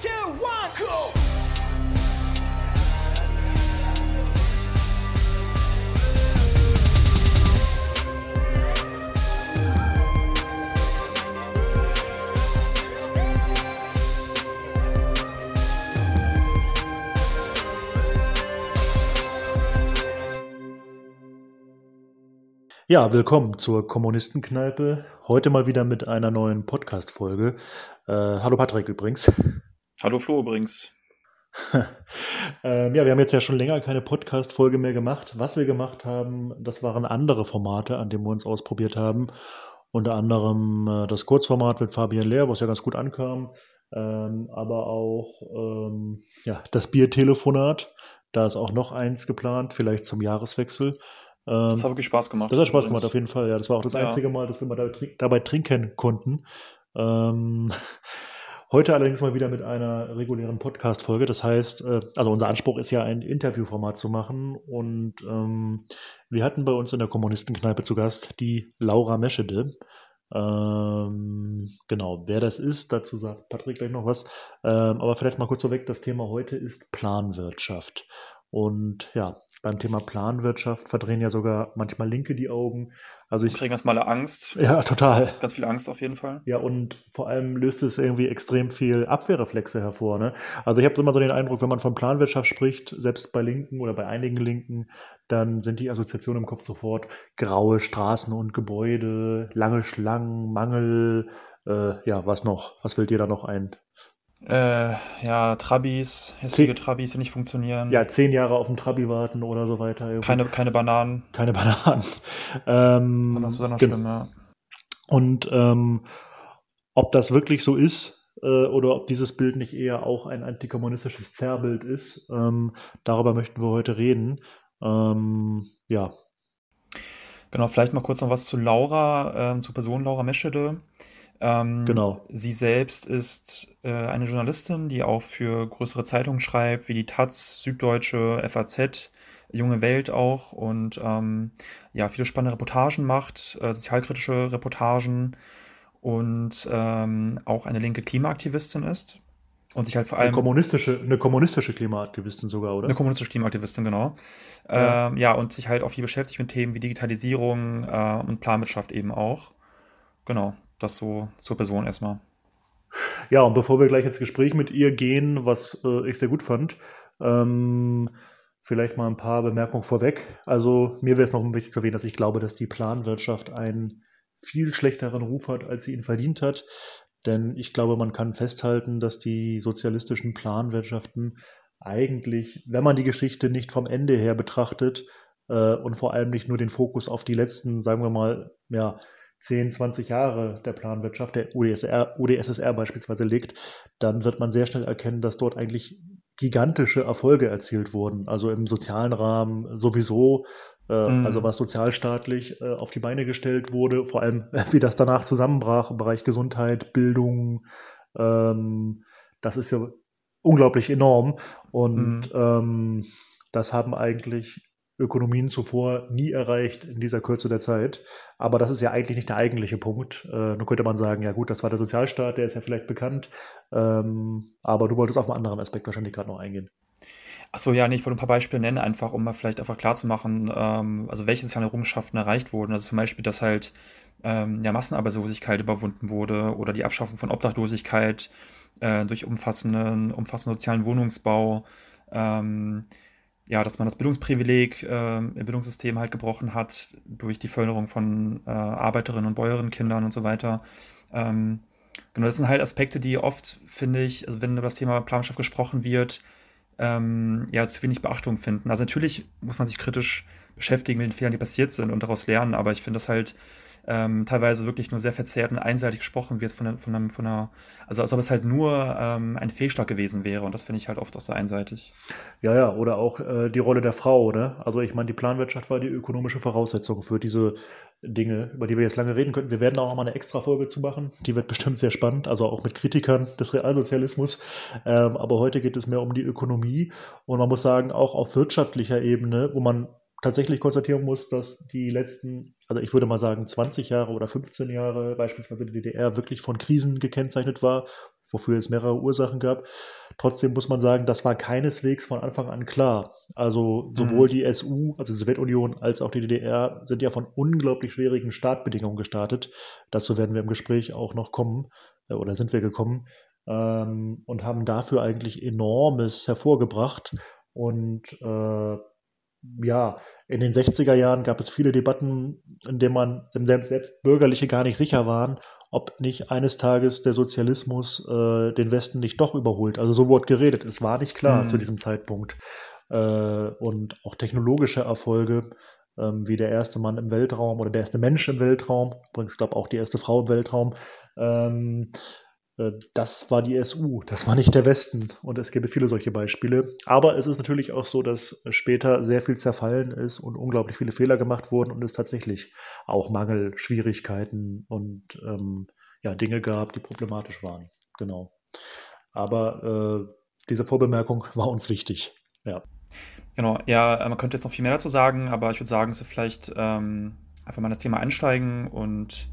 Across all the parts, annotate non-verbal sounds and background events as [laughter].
Two, one, cool. Ja, willkommen zur Kommunistenkneipe. Heute mal wieder mit einer neuen Podcast-Folge. Äh, hallo Patrick übrigens. Hallo Flo übrigens. [laughs] ähm, ja, wir haben jetzt ja schon länger keine Podcast-Folge mehr gemacht. Was wir gemacht haben, das waren andere Formate, an denen wir uns ausprobiert haben. Unter anderem äh, das Kurzformat mit Fabian Lehr, was ja ganz gut ankam. Ähm, aber auch ähm, ja, das Biertelefonat. Da ist auch noch eins geplant, vielleicht zum Jahreswechsel. Ähm, das hat wirklich Spaß gemacht. Das hat Spaß gemacht, auf jeden Fall. Ja, das war auch das ja. einzige Mal, dass wir mal dabei trinken konnten. Ähm, heute allerdings mal wieder mit einer regulären Podcast-Folge. Das heißt, äh, also unser Anspruch ist ja, ein Interviewformat zu machen. Und ähm, wir hatten bei uns in der Kommunistenkneipe zu Gast die Laura Meschede. Ähm, genau, wer das ist, dazu sagt Patrick gleich noch was. Ähm, aber vielleicht mal kurz vorweg, das Thema heute ist Planwirtschaft. Und ja, beim Thema Planwirtschaft verdrehen ja sogar manchmal Linke die Augen. Also ich kriege erstmal Angst. Ja, total. Ganz viel Angst auf jeden Fall. Ja, und vor allem löst es irgendwie extrem viel Abwehrreflexe hervor. Ne? Also ich habe immer so den Eindruck, wenn man von Planwirtschaft spricht, selbst bei Linken oder bei einigen Linken, dann sind die Assoziationen im Kopf sofort graue Straßen und Gebäude, lange Schlangen, Mangel, äh, ja, was noch? Was fällt dir da noch ein? Äh, ja, Trabis, hässliche Trabis, die nicht funktionieren. Ja, zehn Jahre auf den Trabi warten oder so weiter. Keine, keine Bananen. Keine Bananen. Ähm, das wäre noch schlimm, ja. Und ähm, ob das wirklich so ist äh, oder ob dieses Bild nicht eher auch ein antikommunistisches Zerrbild ist, ähm, darüber möchten wir heute reden. Ähm, ja. Genau, vielleicht mal kurz noch was zu Laura, äh, zur Person Laura Meschede. Ähm, genau. Sie selbst ist äh, eine Journalistin, die auch für größere Zeitungen schreibt, wie die Taz, Süddeutsche, FAZ, Junge Welt auch und ähm, ja, viele spannende Reportagen macht, äh, sozialkritische Reportagen und ähm, auch eine linke Klimaaktivistin ist. Und sich halt vor allem. Eine kommunistische, eine kommunistische Klimaaktivistin sogar, oder? Eine kommunistische Klimaaktivistin, genau. Ja, ähm, ja und sich halt auch viel beschäftigt mit Themen wie Digitalisierung äh, und Planwirtschaft eben auch. Genau. Das so zur Person erstmal. Ja, und bevor wir gleich ins Gespräch mit ihr gehen, was äh, ich sehr gut fand, ähm, vielleicht mal ein paar Bemerkungen vorweg. Also mir wäre es noch ein bisschen zu erwähnen, dass ich glaube, dass die Planwirtschaft einen viel schlechteren Ruf hat, als sie ihn verdient hat. Denn ich glaube, man kann festhalten, dass die sozialistischen Planwirtschaften eigentlich, wenn man die Geschichte nicht vom Ende her betrachtet äh, und vor allem nicht nur den Fokus auf die letzten, sagen wir mal, ja, 10, 20 Jahre der Planwirtschaft, der UdSSR, UdSSR beispielsweise liegt, dann wird man sehr schnell erkennen, dass dort eigentlich gigantische Erfolge erzielt wurden. Also im sozialen Rahmen sowieso, äh, mhm. also was sozialstaatlich äh, auf die Beine gestellt wurde, vor allem [laughs] wie das danach zusammenbrach im Bereich Gesundheit, Bildung. Ähm, das ist ja unglaublich enorm und mhm. ähm, das haben eigentlich Ökonomien zuvor nie erreicht in dieser Kürze der Zeit. Aber das ist ja eigentlich nicht der eigentliche Punkt. Äh, nun könnte man sagen, ja gut, das war der Sozialstaat, der ist ja vielleicht bekannt. Ähm, aber du wolltest auf einen anderen Aspekt wahrscheinlich gerade noch eingehen. Achso, ja, nee, ich wollte ein paar Beispiele nennen, einfach um mal vielleicht einfach klarzumachen, ähm, also welche sozialen Errungenschaften erreicht wurden. Also zum Beispiel, dass halt ähm, ja, Massenarbeitslosigkeit überwunden wurde oder die Abschaffung von Obdachlosigkeit äh, durch umfassenden, umfassenden sozialen Wohnungsbau. Ähm, ja, dass man das Bildungsprivileg äh, im Bildungssystem halt gebrochen hat durch die Förderung von äh, Arbeiterinnen und Bäuerinnenkindern und so weiter. Ähm, genau, das sind halt Aspekte, die oft, finde ich, also wenn über das Thema Planwirtschaft gesprochen wird, ähm, ja, zu wenig Beachtung finden. Also natürlich muss man sich kritisch beschäftigen mit den Fehlern, die passiert sind und daraus lernen, aber ich finde das halt ähm, teilweise wirklich nur sehr verzerrt und einseitig gesprochen wird von, von, einem, von einer, also als ob es halt nur ähm, ein Fehlschlag gewesen wäre und das finde ich halt oft auch so einseitig. Ja, ja, oder auch äh, die Rolle der Frau, ne? Also ich meine, die Planwirtschaft war die ökonomische Voraussetzung für diese Dinge, über die wir jetzt lange reden könnten. Wir werden auch noch mal eine extra Folge zu machen, die wird bestimmt sehr spannend, also auch mit Kritikern des Realsozialismus. Ähm, aber heute geht es mehr um die Ökonomie und man muss sagen, auch auf wirtschaftlicher Ebene, wo man tatsächlich konstatieren muss, dass die letzten, also ich würde mal sagen 20 Jahre oder 15 Jahre beispielsweise die DDR wirklich von Krisen gekennzeichnet war, wofür es mehrere Ursachen gab. Trotzdem muss man sagen, das war keineswegs von Anfang an klar. Also sowohl mhm. die SU, also die Sowjetunion, als auch die DDR sind ja von unglaublich schwierigen Startbedingungen gestartet. Dazu werden wir im Gespräch auch noch kommen, äh, oder sind wir gekommen, ähm, und haben dafür eigentlich enormes hervorgebracht. Und äh, ja, in den 60er Jahren gab es viele Debatten, in denen man selbst, selbst Bürgerliche gar nicht sicher waren, ob nicht eines Tages der Sozialismus äh, den Westen nicht doch überholt. Also so wurde geredet. Es war nicht klar mhm. zu diesem Zeitpunkt. Äh, und auch technologische Erfolge, ähm, wie der erste Mann im Weltraum oder der erste Mensch im Weltraum, übrigens glaube auch die erste Frau im Weltraum, ähm, äh, das war die SU, das war nicht der Westen. Und es gäbe viele solche Beispiele. Aber es ist natürlich auch so, dass später sehr viel zerfallen ist und unglaublich viele Fehler gemacht wurden und es tatsächlich auch Mangel, Schwierigkeiten und ähm, ja, Dinge gab, die problematisch waren. Genau. Aber äh, diese Vorbemerkung [laughs] war uns wichtig. Ja. Genau, ja, man könnte jetzt noch viel mehr dazu sagen, aber ich würde sagen, dass wir vielleicht ähm, einfach mal das Thema einsteigen und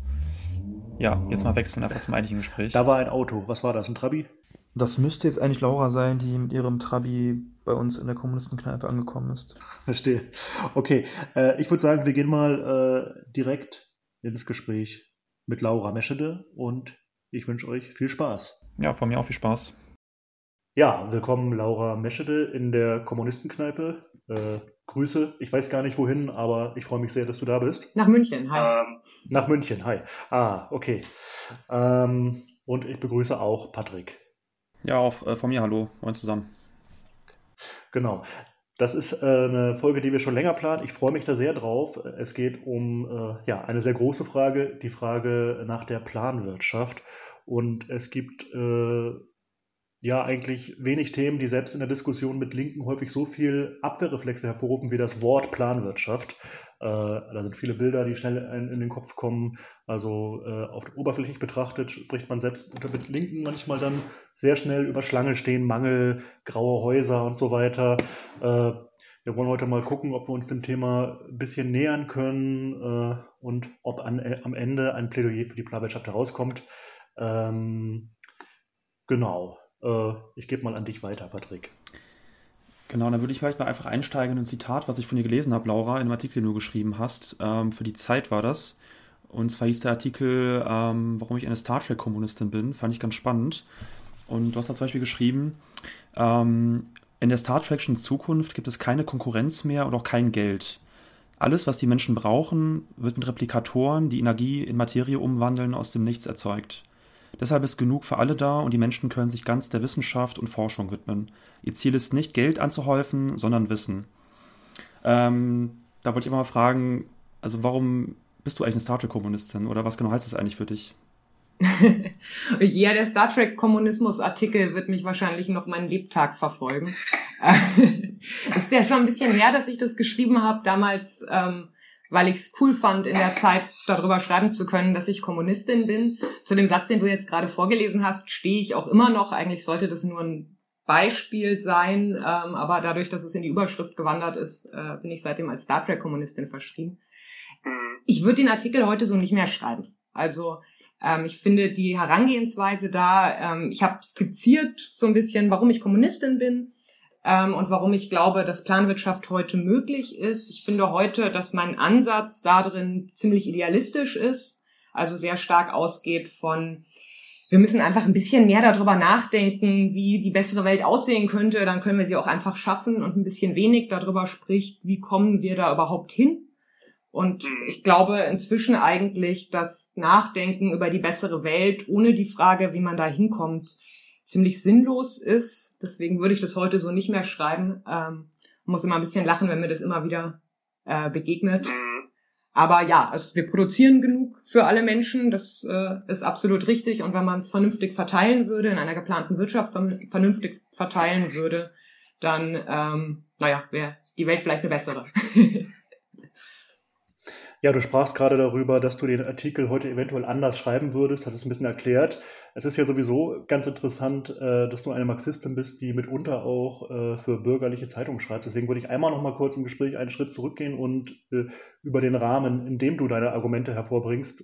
ja, jetzt mal wechseln einfach zum eigentlichen Gespräch. Da war ein Auto. Was war das? Ein Trabi? Das müsste jetzt eigentlich Laura sein, die mit ihrem Trabi bei uns in der Kommunistenkneipe angekommen ist. Verstehe. Okay, äh, ich würde sagen, wir gehen mal äh, direkt ins Gespräch mit Laura Meschede und ich wünsche euch viel Spaß. Ja, von mir auch viel Spaß. Ja, willkommen Laura Meschede in der Kommunistenkneipe. Äh, Grüße. Ich weiß gar nicht wohin, aber ich freue mich sehr, dass du da bist. Nach München, hi. Ähm, nach München, hi. Ah, okay. Ähm, und ich begrüße auch Patrick. Ja, auch äh, von mir, hallo. Moin zusammen. Genau. Das ist äh, eine Folge, die wir schon länger planen. Ich freue mich da sehr drauf. Es geht um äh, ja, eine sehr große Frage, die Frage nach der Planwirtschaft. Und es gibt äh, ja eigentlich wenig Themen, die selbst in der Diskussion mit Linken häufig so viel Abwehrreflexe hervorrufen wie das Wort Planwirtschaft. Äh, da sind viele Bilder, die schnell in, in den Kopf kommen. Also äh, auf oberflächlich betrachtet spricht man selbst mit Linken manchmal dann sehr schnell über Schlange stehen, Mangel, graue Häuser und so weiter. Äh, wir wollen heute mal gucken, ob wir uns dem Thema ein bisschen nähern können äh, und ob an, äh, am Ende ein Plädoyer für die Planwirtschaft herauskommt. Ähm, genau. Äh, ich gebe mal an dich weiter, Patrick. Genau, dann würde ich vielleicht mal einfach einsteigen in ein Zitat, was ich von dir gelesen habe, Laura, in einem Artikel, den du geschrieben hast. Ähm, für die Zeit war das. Und zwar hieß der Artikel, ähm, warum ich eine Star Trek-Kommunistin bin. Fand ich ganz spannend. Und du hast da zum Beispiel geschrieben, ähm, in der Star Trek'schen Zukunft gibt es keine Konkurrenz mehr und auch kein Geld. Alles, was die Menschen brauchen, wird mit Replikatoren, die Energie in Materie umwandeln, aus dem Nichts erzeugt. Deshalb ist genug für alle da und die Menschen können sich ganz der Wissenschaft und Forschung widmen. Ihr Ziel ist nicht Geld anzuhäufen, sondern Wissen. Ähm, da wollte ich mal fragen, also warum bist du eigentlich eine Star Trek-Kommunistin oder was genau heißt das eigentlich für dich? [laughs] ja, der Star Trek-Kommunismus-Artikel wird mich wahrscheinlich noch meinen Lebtag verfolgen. [laughs] Es ist ja schon ein bisschen her, dass ich das geschrieben habe. Damals ähm, weil ich es cool fand, in der Zeit darüber schreiben zu können, dass ich Kommunistin bin. Zu dem Satz, den du jetzt gerade vorgelesen hast, stehe ich auch immer noch. Eigentlich sollte das nur ein Beispiel sein, ähm, aber dadurch, dass es in die Überschrift gewandert ist, äh, bin ich seitdem als Star Trek-Kommunistin verschrieben. Ich würde den Artikel heute so nicht mehr schreiben. Also ähm, ich finde die Herangehensweise da, ähm, ich habe skizziert so ein bisschen, warum ich Kommunistin bin ähm, und warum ich glaube, dass Planwirtschaft heute möglich ist. Ich finde heute, dass mein Ansatz darin ziemlich idealistisch ist, also sehr stark ausgeht von wir müssen einfach ein bisschen mehr darüber nachdenken, wie die bessere Welt aussehen könnte, dann können wir sie auch einfach schaffen und ein bisschen wenig darüber spricht, wie kommen wir da überhaupt hin. Und mhm. ich glaube inzwischen eigentlich, dass Nachdenken über die bessere Welt ohne die Frage, wie man da hinkommt, ziemlich sinnlos ist. Deswegen würde ich das heute so nicht mehr schreiben. Ähm, muss immer ein bisschen lachen, wenn mir das immer wieder äh, begegnet. Mhm. Aber ja, also wir produzieren genug für alle Menschen, das äh, ist absolut richtig. Und wenn man es vernünftig verteilen würde, in einer geplanten Wirtschaft vernünftig verteilen würde, dann, ähm, naja, wäre die Welt vielleicht eine bessere. [laughs] Ja, du sprachst gerade darüber, dass du den Artikel heute eventuell anders schreiben würdest, hast es ein bisschen erklärt. Es ist ja sowieso ganz interessant, äh, dass du eine Marxistin bist, die mitunter auch äh, für bürgerliche Zeitungen schreibt. Deswegen würde ich einmal noch mal kurz im Gespräch einen Schritt zurückgehen und äh, über den Rahmen, in dem du deine Argumente hervorbringst,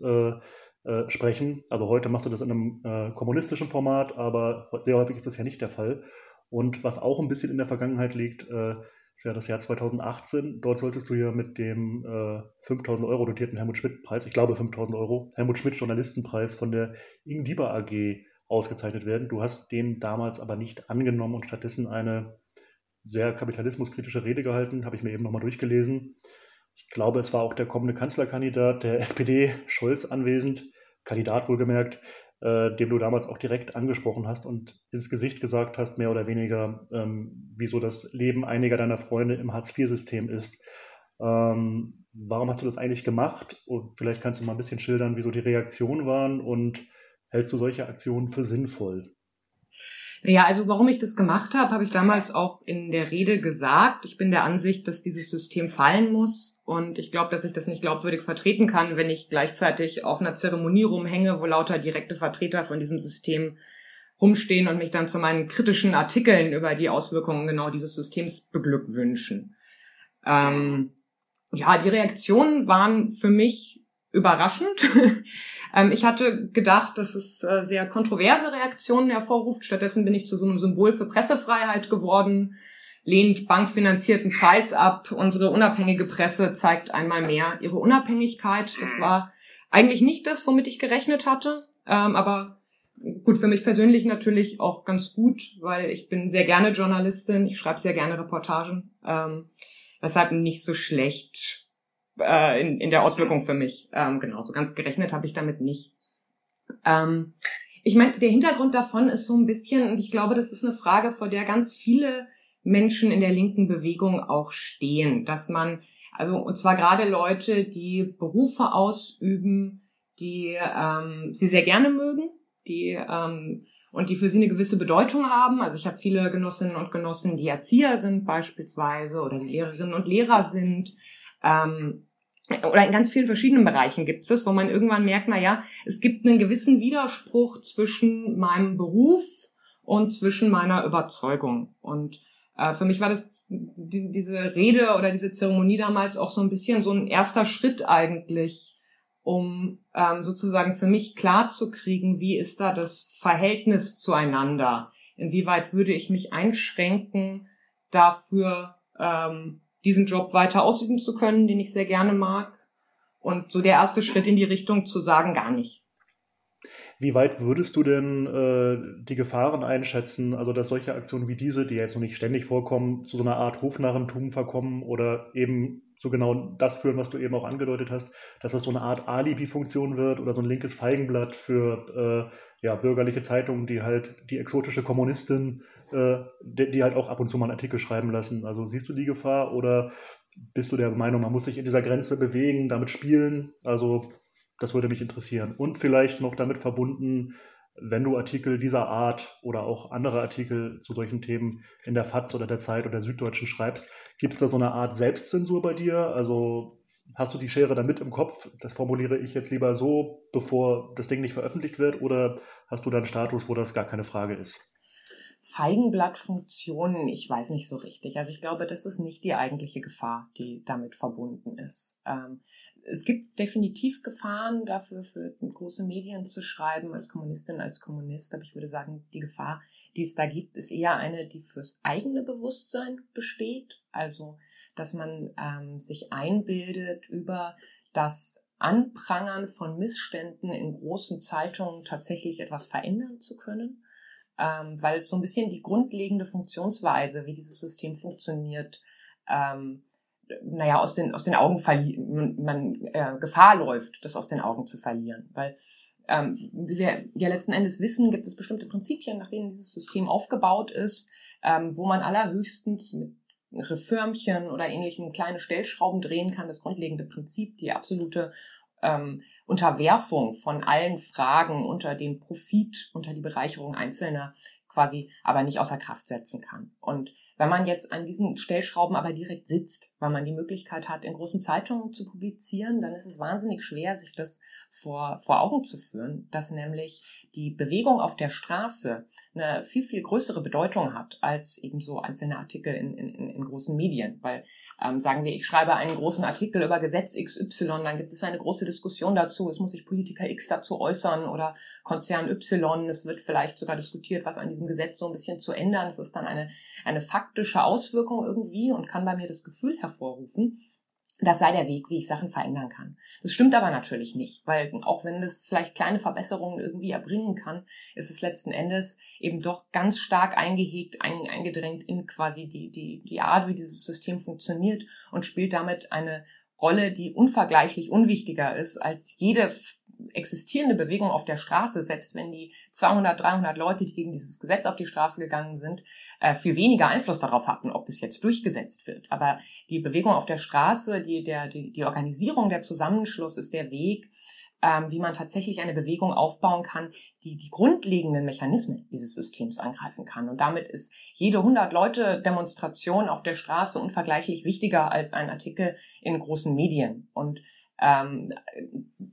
sprechen. Also heute machst du das in einem kommunistischen Format, aber sehr häufig ist das ja nicht der Fall. Und was auch ein bisschen in der Vergangenheit liegt, äh, ist ja das Jahr 2018. Dort solltest du ja mit dem äh, 5000 Euro dotierten Helmut Schmidt-Preis, ich glaube 5000 Euro, Helmut Schmidt-Journalistenpreis von der Ing Dieber AG ausgezeichnet werden. Du hast den damals aber nicht angenommen und stattdessen eine sehr kapitalismuskritische Rede gehalten, habe ich mir eben nochmal durchgelesen. Ich glaube, es war auch der kommende Kanzlerkandidat der SPD, Scholz, anwesend, Kandidat wohlgemerkt, äh, dem du damals auch direkt angesprochen hast und ins Gesicht gesagt hast, mehr oder weniger, ähm, wieso das Leben einiger deiner Freunde im Hartz-IV-System ist. Ähm, warum hast du das eigentlich gemacht? Und vielleicht kannst du mal ein bisschen schildern, wieso die Reaktionen waren und hältst du solche Aktionen für sinnvoll? Ja, also warum ich das gemacht habe, habe ich damals auch in der Rede gesagt. Ich bin der Ansicht, dass dieses System fallen muss und ich glaube, dass ich das nicht glaubwürdig vertreten kann, wenn ich gleichzeitig auf einer Zeremonie rumhänge, wo lauter direkte Vertreter von diesem System rumstehen und mich dann zu meinen kritischen Artikeln über die Auswirkungen genau dieses Systems beglückwünschen. Ähm, ja, die Reaktionen waren für mich überraschend. [laughs] ähm, ich hatte gedacht, dass es äh, sehr kontroverse Reaktionen hervorruft. Stattdessen bin ich zu so einem Symbol für Pressefreiheit geworden, lehnt bankfinanzierten Preis ab. Unsere unabhängige Presse zeigt einmal mehr ihre Unabhängigkeit. Das war eigentlich nicht das, womit ich gerechnet hatte, ähm, aber gut für mich persönlich natürlich auch ganz gut, weil ich bin sehr gerne Journalistin, ich schreibe sehr gerne Reportagen. Ähm, weshalb nicht so schlecht äh, in, in der Auswirkung für mich. Ähm, genau, so ganz gerechnet habe ich damit nicht. Ähm, ich meine, der Hintergrund davon ist so ein bisschen, und ich glaube, das ist eine Frage, vor der ganz viele Menschen in der linken Bewegung auch stehen, dass man, also und zwar gerade Leute, die Berufe ausüben, die ähm, sie sehr gerne mögen, die ähm, und die für sie eine gewisse Bedeutung haben. Also ich habe viele Genossinnen und Genossen, die Erzieher sind beispielsweise oder Lehrerinnen und Lehrer sind. Ähm, oder in ganz vielen verschiedenen Bereichen gibt es wo man irgendwann merkt, na ja, es gibt einen gewissen Widerspruch zwischen meinem Beruf und zwischen meiner Überzeugung. Und äh, für mich war das die, diese Rede oder diese Zeremonie damals auch so ein bisschen so ein erster Schritt eigentlich, um ähm, sozusagen für mich klar zu kriegen, wie ist da das Verhältnis zueinander? Inwieweit würde ich mich einschränken, dafür ähm, diesen Job weiter ausüben zu können, den ich sehr gerne mag. Und so der erste Schritt in die Richtung zu sagen, gar nicht. Wie weit würdest du denn äh, die Gefahren einschätzen, also dass solche Aktionen wie diese, die jetzt noch nicht ständig vorkommen, zu so einer Art Hofnarrentum verkommen oder eben so genau das führen, was du eben auch angedeutet hast, dass das so eine Art Alibi-Funktion wird oder so ein linkes Feigenblatt für äh, ja, bürgerliche Zeitungen, die halt die exotische Kommunistin, äh, die, die, halt auch ab und zu mal einen Artikel schreiben lassen. Also siehst du die Gefahr oder bist du der Meinung, man muss sich in dieser Grenze bewegen, damit spielen? Also das würde mich interessieren. Und vielleicht noch damit verbunden, wenn du Artikel dieser Art oder auch andere Artikel zu solchen Themen in der FAZ oder der Zeit oder der Süddeutschen schreibst, gibt es da so eine Art Selbstzensur bei dir? Also hast du die Schere da mit im Kopf? Das formuliere ich jetzt lieber so, bevor das Ding nicht veröffentlicht wird, oder hast du da einen Status, wo das gar keine Frage ist? Feigenblattfunktionen, ich weiß nicht so richtig. Also ich glaube, das ist nicht die eigentliche Gefahr, die damit verbunden ist. Ähm, es gibt definitiv Gefahren dafür, für große Medien zu schreiben, als Kommunistin, als Kommunist. Aber ich würde sagen, die Gefahr, die es da gibt, ist eher eine, die fürs eigene Bewusstsein besteht. Also, dass man ähm, sich einbildet über das Anprangern von Missständen in großen Zeitungen tatsächlich etwas verändern zu können. Ähm, weil es so ein bisschen die grundlegende Funktionsweise, wie dieses System funktioniert, ähm, naja, aus den, aus den Augen verlieren, man äh, Gefahr läuft, das aus den Augen zu verlieren. Weil, ähm, wie wir ja letzten Endes wissen, gibt es bestimmte Prinzipien, nach denen dieses System aufgebaut ist, ähm, wo man allerhöchstens mit Reformchen oder ähnlichen kleine Stellschrauben drehen kann. Das grundlegende Prinzip, die absolute ähm, Unterwerfung von allen Fragen unter den Profit, unter die Bereicherung Einzelner quasi aber nicht außer Kraft setzen kann. Und Wenn man jetzt an diesen Stellschrauben aber direkt sitzt, weil man die Möglichkeit hat, in großen Zeitungen zu publizieren, dann ist es wahnsinnig schwer, sich das vor, vor Augen zu führen, dass nämlich die Bewegung auf der Straße eine viel, viel größere Bedeutung hat als eben so einzelne Artikel in, in, in großen Medien. Weil ähm, sagen wir, ich schreibe einen großen Artikel über Gesetz XY, dann gibt es eine große Diskussion dazu, es muss sich Politiker X dazu äußern oder Konzern Y, es wird vielleicht sogar diskutiert, was an diesem Gesetz so ein bisschen zu ändern. Es ist dann eine, eine faktische Auswirkung irgendwie und kann bei mir das Gefühl hervorrufen, das sei der Weg, wie ich Sachen verändern kann. Das stimmt aber natürlich nicht, weil auch wenn das vielleicht kleine Verbesserungen irgendwie erbringen kann, ist es letzten Endes eben doch ganz stark eingehegt, eingedrängt in quasi die, die, die Art, wie dieses System funktioniert und spielt damit eine Rolle, die unvergleichlich unwichtiger ist als jede existierende Bewegung auf der Straße, selbst wenn die 200, 300 Leute, die gegen dieses Gesetz auf die Straße gegangen sind, äh, viel weniger Einfluss darauf hatten, ob das jetzt durchgesetzt wird. Aber die Bewegung auf der Straße, die, der, die, die Organisierung, der Zusammenschluss ist der Weg, ähm, wie man tatsächlich eine Bewegung aufbauen kann, die die grundlegenden Mechanismen dieses Systems angreifen kann. Und damit ist jede 100 Leute Demonstration auf der Straße unvergleichlich wichtiger als ein Artikel in großen Medien. Und ähm,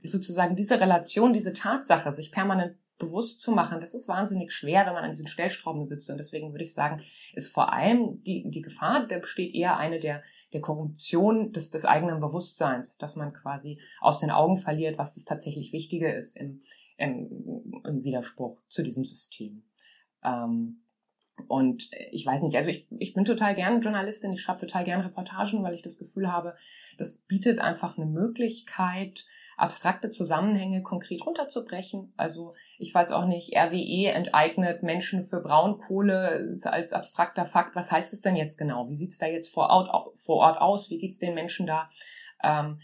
sozusagen diese Relation, diese Tatsache, sich permanent bewusst zu machen, das ist wahnsinnig schwer, wenn man an diesen Stellschrauben sitzt. Und deswegen würde ich sagen, ist vor allem die, die Gefahr, der besteht eher eine der, der Korruption des, des eigenen Bewusstseins, dass man quasi aus den Augen verliert, was das tatsächlich Wichtige ist im, im, im Widerspruch zu diesem System. Ähm, und ich weiß nicht, also ich, ich bin total gern Journalistin, ich schreibe total gern Reportagen, weil ich das Gefühl habe, das bietet einfach eine Möglichkeit, abstrakte Zusammenhänge konkret runterzubrechen. Also ich weiß auch nicht, RWE enteignet Menschen für Braunkohle als abstrakter Fakt. Was heißt es denn jetzt genau? Wie sieht's da jetzt vor Ort, vor Ort aus? Wie geht's den Menschen da? Ähm,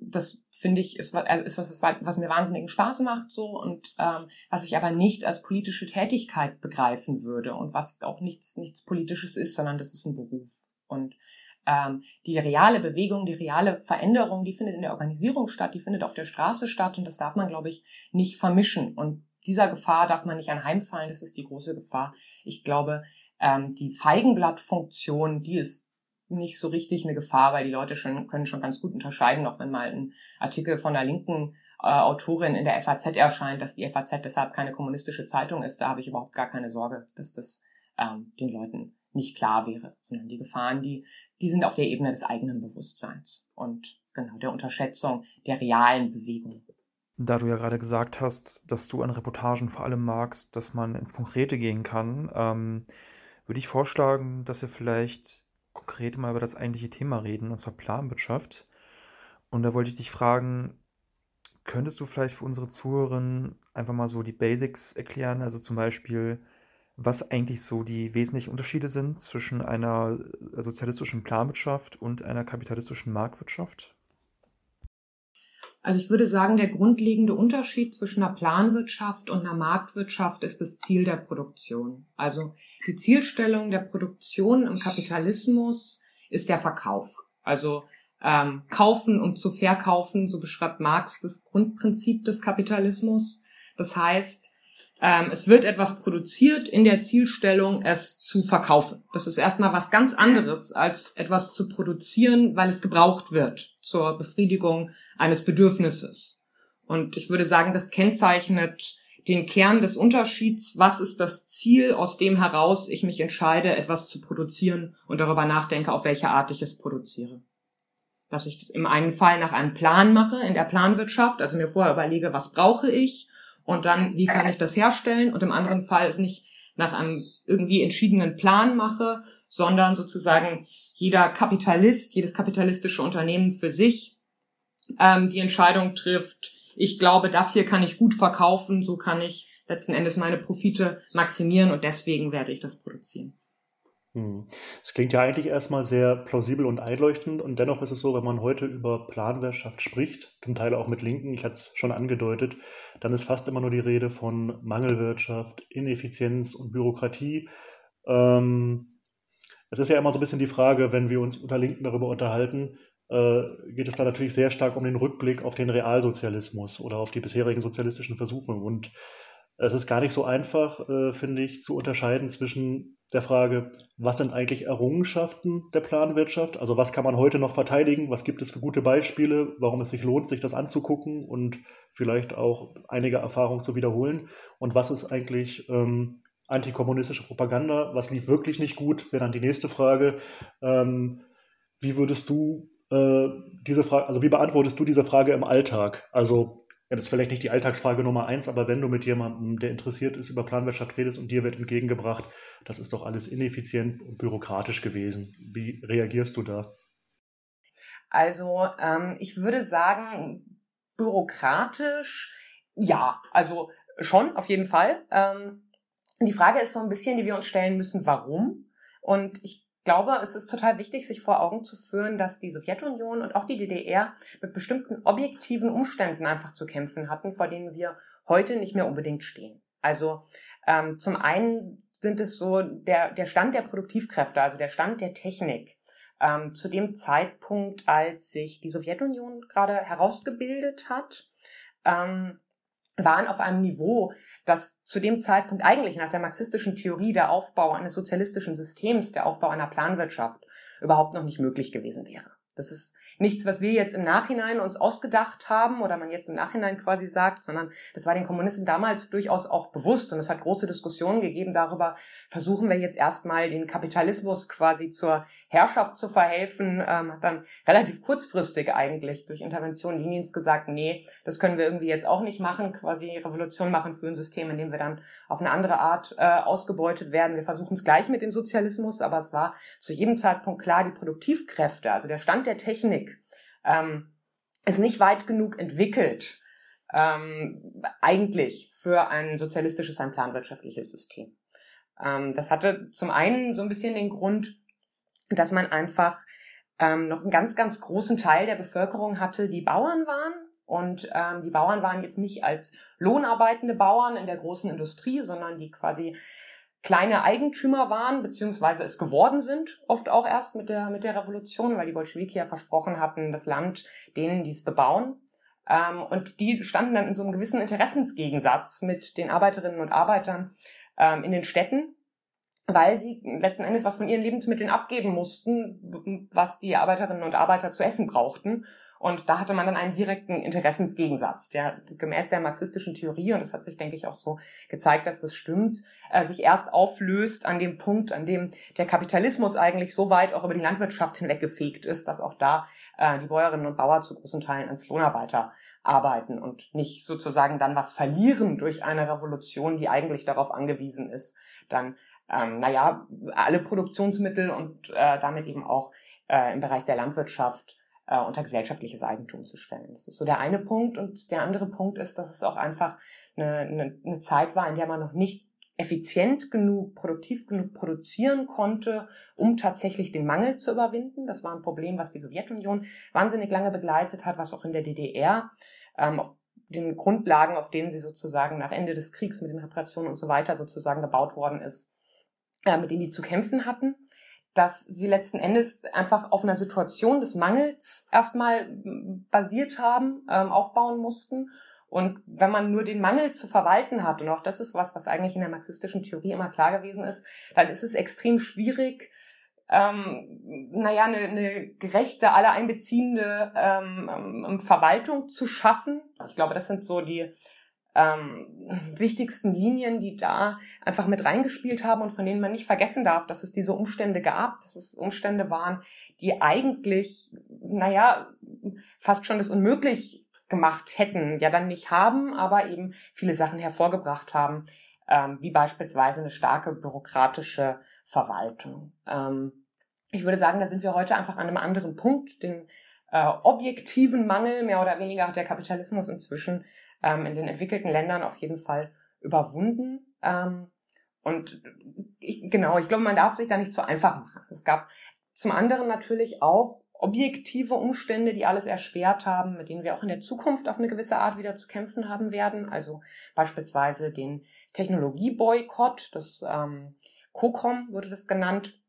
das finde ich ist, ist was, was mir wahnsinnigen Spaß macht so und ähm, was ich aber nicht als politische Tätigkeit begreifen würde und was auch nichts nichts politisches ist, sondern das ist ein Beruf und ähm, die reale Bewegung, die reale Veränderung, die findet in der Organisierung statt, die findet auf der Straße statt und das darf man glaube ich nicht vermischen und dieser Gefahr darf man nicht anheimfallen, das ist die große Gefahr. Ich glaube, ähm, die Feigenblattfunktion, die ist nicht so richtig eine Gefahr, weil die Leute schon, können schon ganz gut unterscheiden, auch wenn mal ein Artikel von einer linken äh, Autorin in der FAZ erscheint, dass die FAZ deshalb keine kommunistische Zeitung ist. Da habe ich überhaupt gar keine Sorge, dass das ähm, den Leuten nicht klar wäre, sondern die Gefahren, die, die sind auf der Ebene des eigenen Bewusstseins und genau der Unterschätzung der realen Bewegung. Da du ja gerade gesagt hast, dass du an Reportagen vor allem magst, dass man ins Konkrete gehen kann, ähm, würde ich vorschlagen, dass wir vielleicht konkret mal über das eigentliche Thema reden, und zwar Planwirtschaft. Und da wollte ich dich fragen, könntest du vielleicht für unsere Zuhörerinnen einfach mal so die Basics erklären? Also zum Beispiel, was eigentlich so die wesentlichen Unterschiede sind zwischen einer sozialistischen Planwirtschaft und einer kapitalistischen Marktwirtschaft? Also ich würde sagen, der grundlegende Unterschied zwischen einer Planwirtschaft und einer Marktwirtschaft ist das Ziel der Produktion. Also die Zielstellung der Produktion im Kapitalismus ist der Verkauf. Also ähm, kaufen und zu verkaufen, so beschreibt Marx das Grundprinzip des Kapitalismus. Das heißt, ähm, es wird etwas produziert in der Zielstellung, es zu verkaufen. Das ist erstmal was ganz anderes, als etwas zu produzieren, weil es gebraucht wird zur Befriedigung eines Bedürfnisses. Und ich würde sagen, das kennzeichnet den Kern des Unterschieds. Was ist das Ziel, aus dem heraus ich mich entscheide, etwas zu produzieren und darüber nachdenke, auf welche Art ich es produziere? Dass ich im einen Fall nach einem Plan mache, in der Planwirtschaft, also mir vorher überlege, was brauche ich und dann, wie kann ich das herstellen? Und im anderen Fall es nicht nach einem irgendwie entschiedenen Plan mache, sondern sozusagen jeder Kapitalist, jedes kapitalistische Unternehmen für sich ähm, die Entscheidung trifft, ich glaube, das hier kann ich gut verkaufen, so kann ich letzten Endes meine Profite maximieren und deswegen werde ich das produzieren. Hm. Es klingt ja eigentlich erstmal sehr plausibel und einleuchtend und dennoch ist es so, wenn man heute über Planwirtschaft spricht, zum Teil auch mit Linken, ich hatte es schon angedeutet, dann ist fast immer nur die Rede von Mangelwirtschaft, Ineffizienz und Bürokratie. Ähm, es ist ja immer so ein bisschen die Frage, wenn wir uns unter Linken darüber unterhalten, äh, geht es da natürlich sehr stark um den Rückblick auf den Realsozialismus oder auf die bisherigen sozialistischen Versuche und es ist gar nicht so einfach, äh, finde ich, zu unterscheiden zwischen der Frage, was sind eigentlich Errungenschaften der Planwirtschaft? Also was kann man heute noch verteidigen? Was gibt es für gute Beispiele, warum es sich lohnt, sich das anzugucken und vielleicht auch einige Erfahrungen zu wiederholen? Und was ist eigentlich ähm, antikommunistische Propaganda? Was lief wirklich nicht gut? Wäre dann die nächste Frage. Ähm, wie würdest du äh, diese Frage, also wie beantwortest du diese Frage im Alltag? Also ja, das ist vielleicht nicht die Alltagsfrage Nummer eins, aber wenn du mit jemandem, der interessiert ist, über Planwirtschaft redest und dir wird entgegengebracht, das ist doch alles ineffizient und bürokratisch gewesen. Wie reagierst du da? Also ähm, ich würde sagen, bürokratisch, ja, also schon, auf jeden Fall. Ähm, die Frage ist so ein bisschen, die wir uns stellen müssen, warum? Und ich glaube, es ist total wichtig, sich vor Augen zu führen, dass die Sowjetunion und auch die DDR mit bestimmten objektiven Umständen einfach zu kämpfen hatten, vor denen wir heute nicht mehr unbedingt stehen. Also ähm, zum einen sind es so der, der Stand der Produktivkräfte, also der Stand der Technik. Ähm, zu dem Zeitpunkt, als sich die Sowjetunion gerade herausgebildet hat, ähm, waren auf einem Niveau, dass zu dem Zeitpunkt eigentlich nach der marxistischen Theorie der Aufbau eines sozialistischen Systems, der Aufbau einer Planwirtschaft überhaupt noch nicht möglich gewesen wäre. Das ist nichts, was wir jetzt im Nachhinein uns ausgedacht haben oder man jetzt im Nachhinein quasi sagt, sondern das war den Kommunisten damals durchaus auch bewusst und es hat große Diskussionen gegeben darüber, versuchen wir jetzt erstmal den Kapitalismus quasi zur Herrschaft zu verhelfen, ähm, hat dann relativ kurzfristig eigentlich durch Intervention Linins gesagt, nee, das können wir irgendwie jetzt auch nicht machen, quasi Revolution machen für ein System, in dem wir dann auf eine andere Art äh, ausgebeutet werden. Wir versuchen es gleich mit dem Sozialismus, aber es war zu jedem Zeitpunkt klar, die Produktivkräfte, also der Stand der Technik, ähm, ist nicht weit genug entwickelt, ähm, eigentlich für ein sozialistisches, ein planwirtschaftliches System. Ähm, das hatte zum einen so ein bisschen den Grund, dass man einfach ähm, noch einen ganz, ganz großen Teil der Bevölkerung hatte, die Bauern waren. Und ähm, die Bauern waren jetzt nicht als lohnarbeitende Bauern in der großen Industrie, sondern die quasi kleine Eigentümer waren, beziehungsweise es geworden sind, oft auch erst mit der, mit der Revolution, weil die Bolschewiki ja versprochen hatten, das Land denen, die es bebauen. Ähm, und die standen dann in so einem gewissen Interessensgegensatz mit den Arbeiterinnen und Arbeitern ähm, in den Städten, weil sie letzten Endes was von ihren Lebensmitteln abgeben mussten, was die Arbeiterinnen und Arbeiter zu essen brauchten. Und da hatte man dann einen direkten Interessensgegensatz, der gemäß der marxistischen Theorie, und das hat sich, denke ich, auch so gezeigt, dass das stimmt, äh, sich erst auflöst an dem Punkt, an dem der Kapitalismus eigentlich so weit auch über die Landwirtschaft hinweggefegt ist, dass auch da äh, die Bäuerinnen und Bauer zu großen Teilen als Lohnarbeiter arbeiten und nicht sozusagen dann was verlieren durch eine Revolution, die eigentlich darauf angewiesen ist, dann ähm, naja, alle Produktionsmittel und äh, damit eben auch äh, im Bereich der Landwirtschaft äh, unter gesellschaftliches Eigentum zu stellen. Das ist so der eine Punkt. Und der andere Punkt ist, dass es auch einfach eine, eine, eine Zeit war, in der man noch nicht effizient genug, produktiv genug produzieren konnte, um tatsächlich den Mangel zu überwinden. Das war ein Problem, was die Sowjetunion wahnsinnig lange begleitet hat, was auch in der DDR ähm, auf den Grundlagen, auf denen sie sozusagen nach Ende des Kriegs mit den Reparationen und so weiter sozusagen gebaut worden ist, äh, mit denen die zu kämpfen hatten dass sie letzten Endes einfach auf einer Situation des Mangels erstmal basiert haben, ähm, aufbauen mussten. Und wenn man nur den Mangel zu verwalten hat, und auch das ist was, was eigentlich in der marxistischen Theorie immer klar gewesen ist, dann ist es extrem schwierig, ähm, naja, eine, eine gerechte, alle einbeziehende ähm, ähm Verwaltung zu schaffen. Ich glaube, das sind so die ähm, wichtigsten Linien, die da einfach mit reingespielt haben und von denen man nicht vergessen darf, dass es diese Umstände gab, dass es Umstände waren, die eigentlich, naja, fast schon das unmöglich gemacht hätten, ja dann nicht haben, aber eben viele Sachen hervorgebracht haben, ähm, wie beispielsweise eine starke bürokratische Verwaltung. Ähm, ich würde sagen, da sind wir heute einfach an einem anderen Punkt. Den äh, objektiven Mangel, mehr oder weniger, hat der Kapitalismus inzwischen ähm, in den entwickelten Ländern auf jeden Fall überwunden. Ähm, und ich, genau, ich glaube, man darf sich da nicht zu einfach machen. Es gab zum anderen natürlich auch objektive Umstände, die alles erschwert haben, mit denen wir auch in der Zukunft auf eine gewisse Art wieder zu kämpfen haben werden. Also beispielsweise den Technologieboykott, das ähm, COCOM wurde das genannt,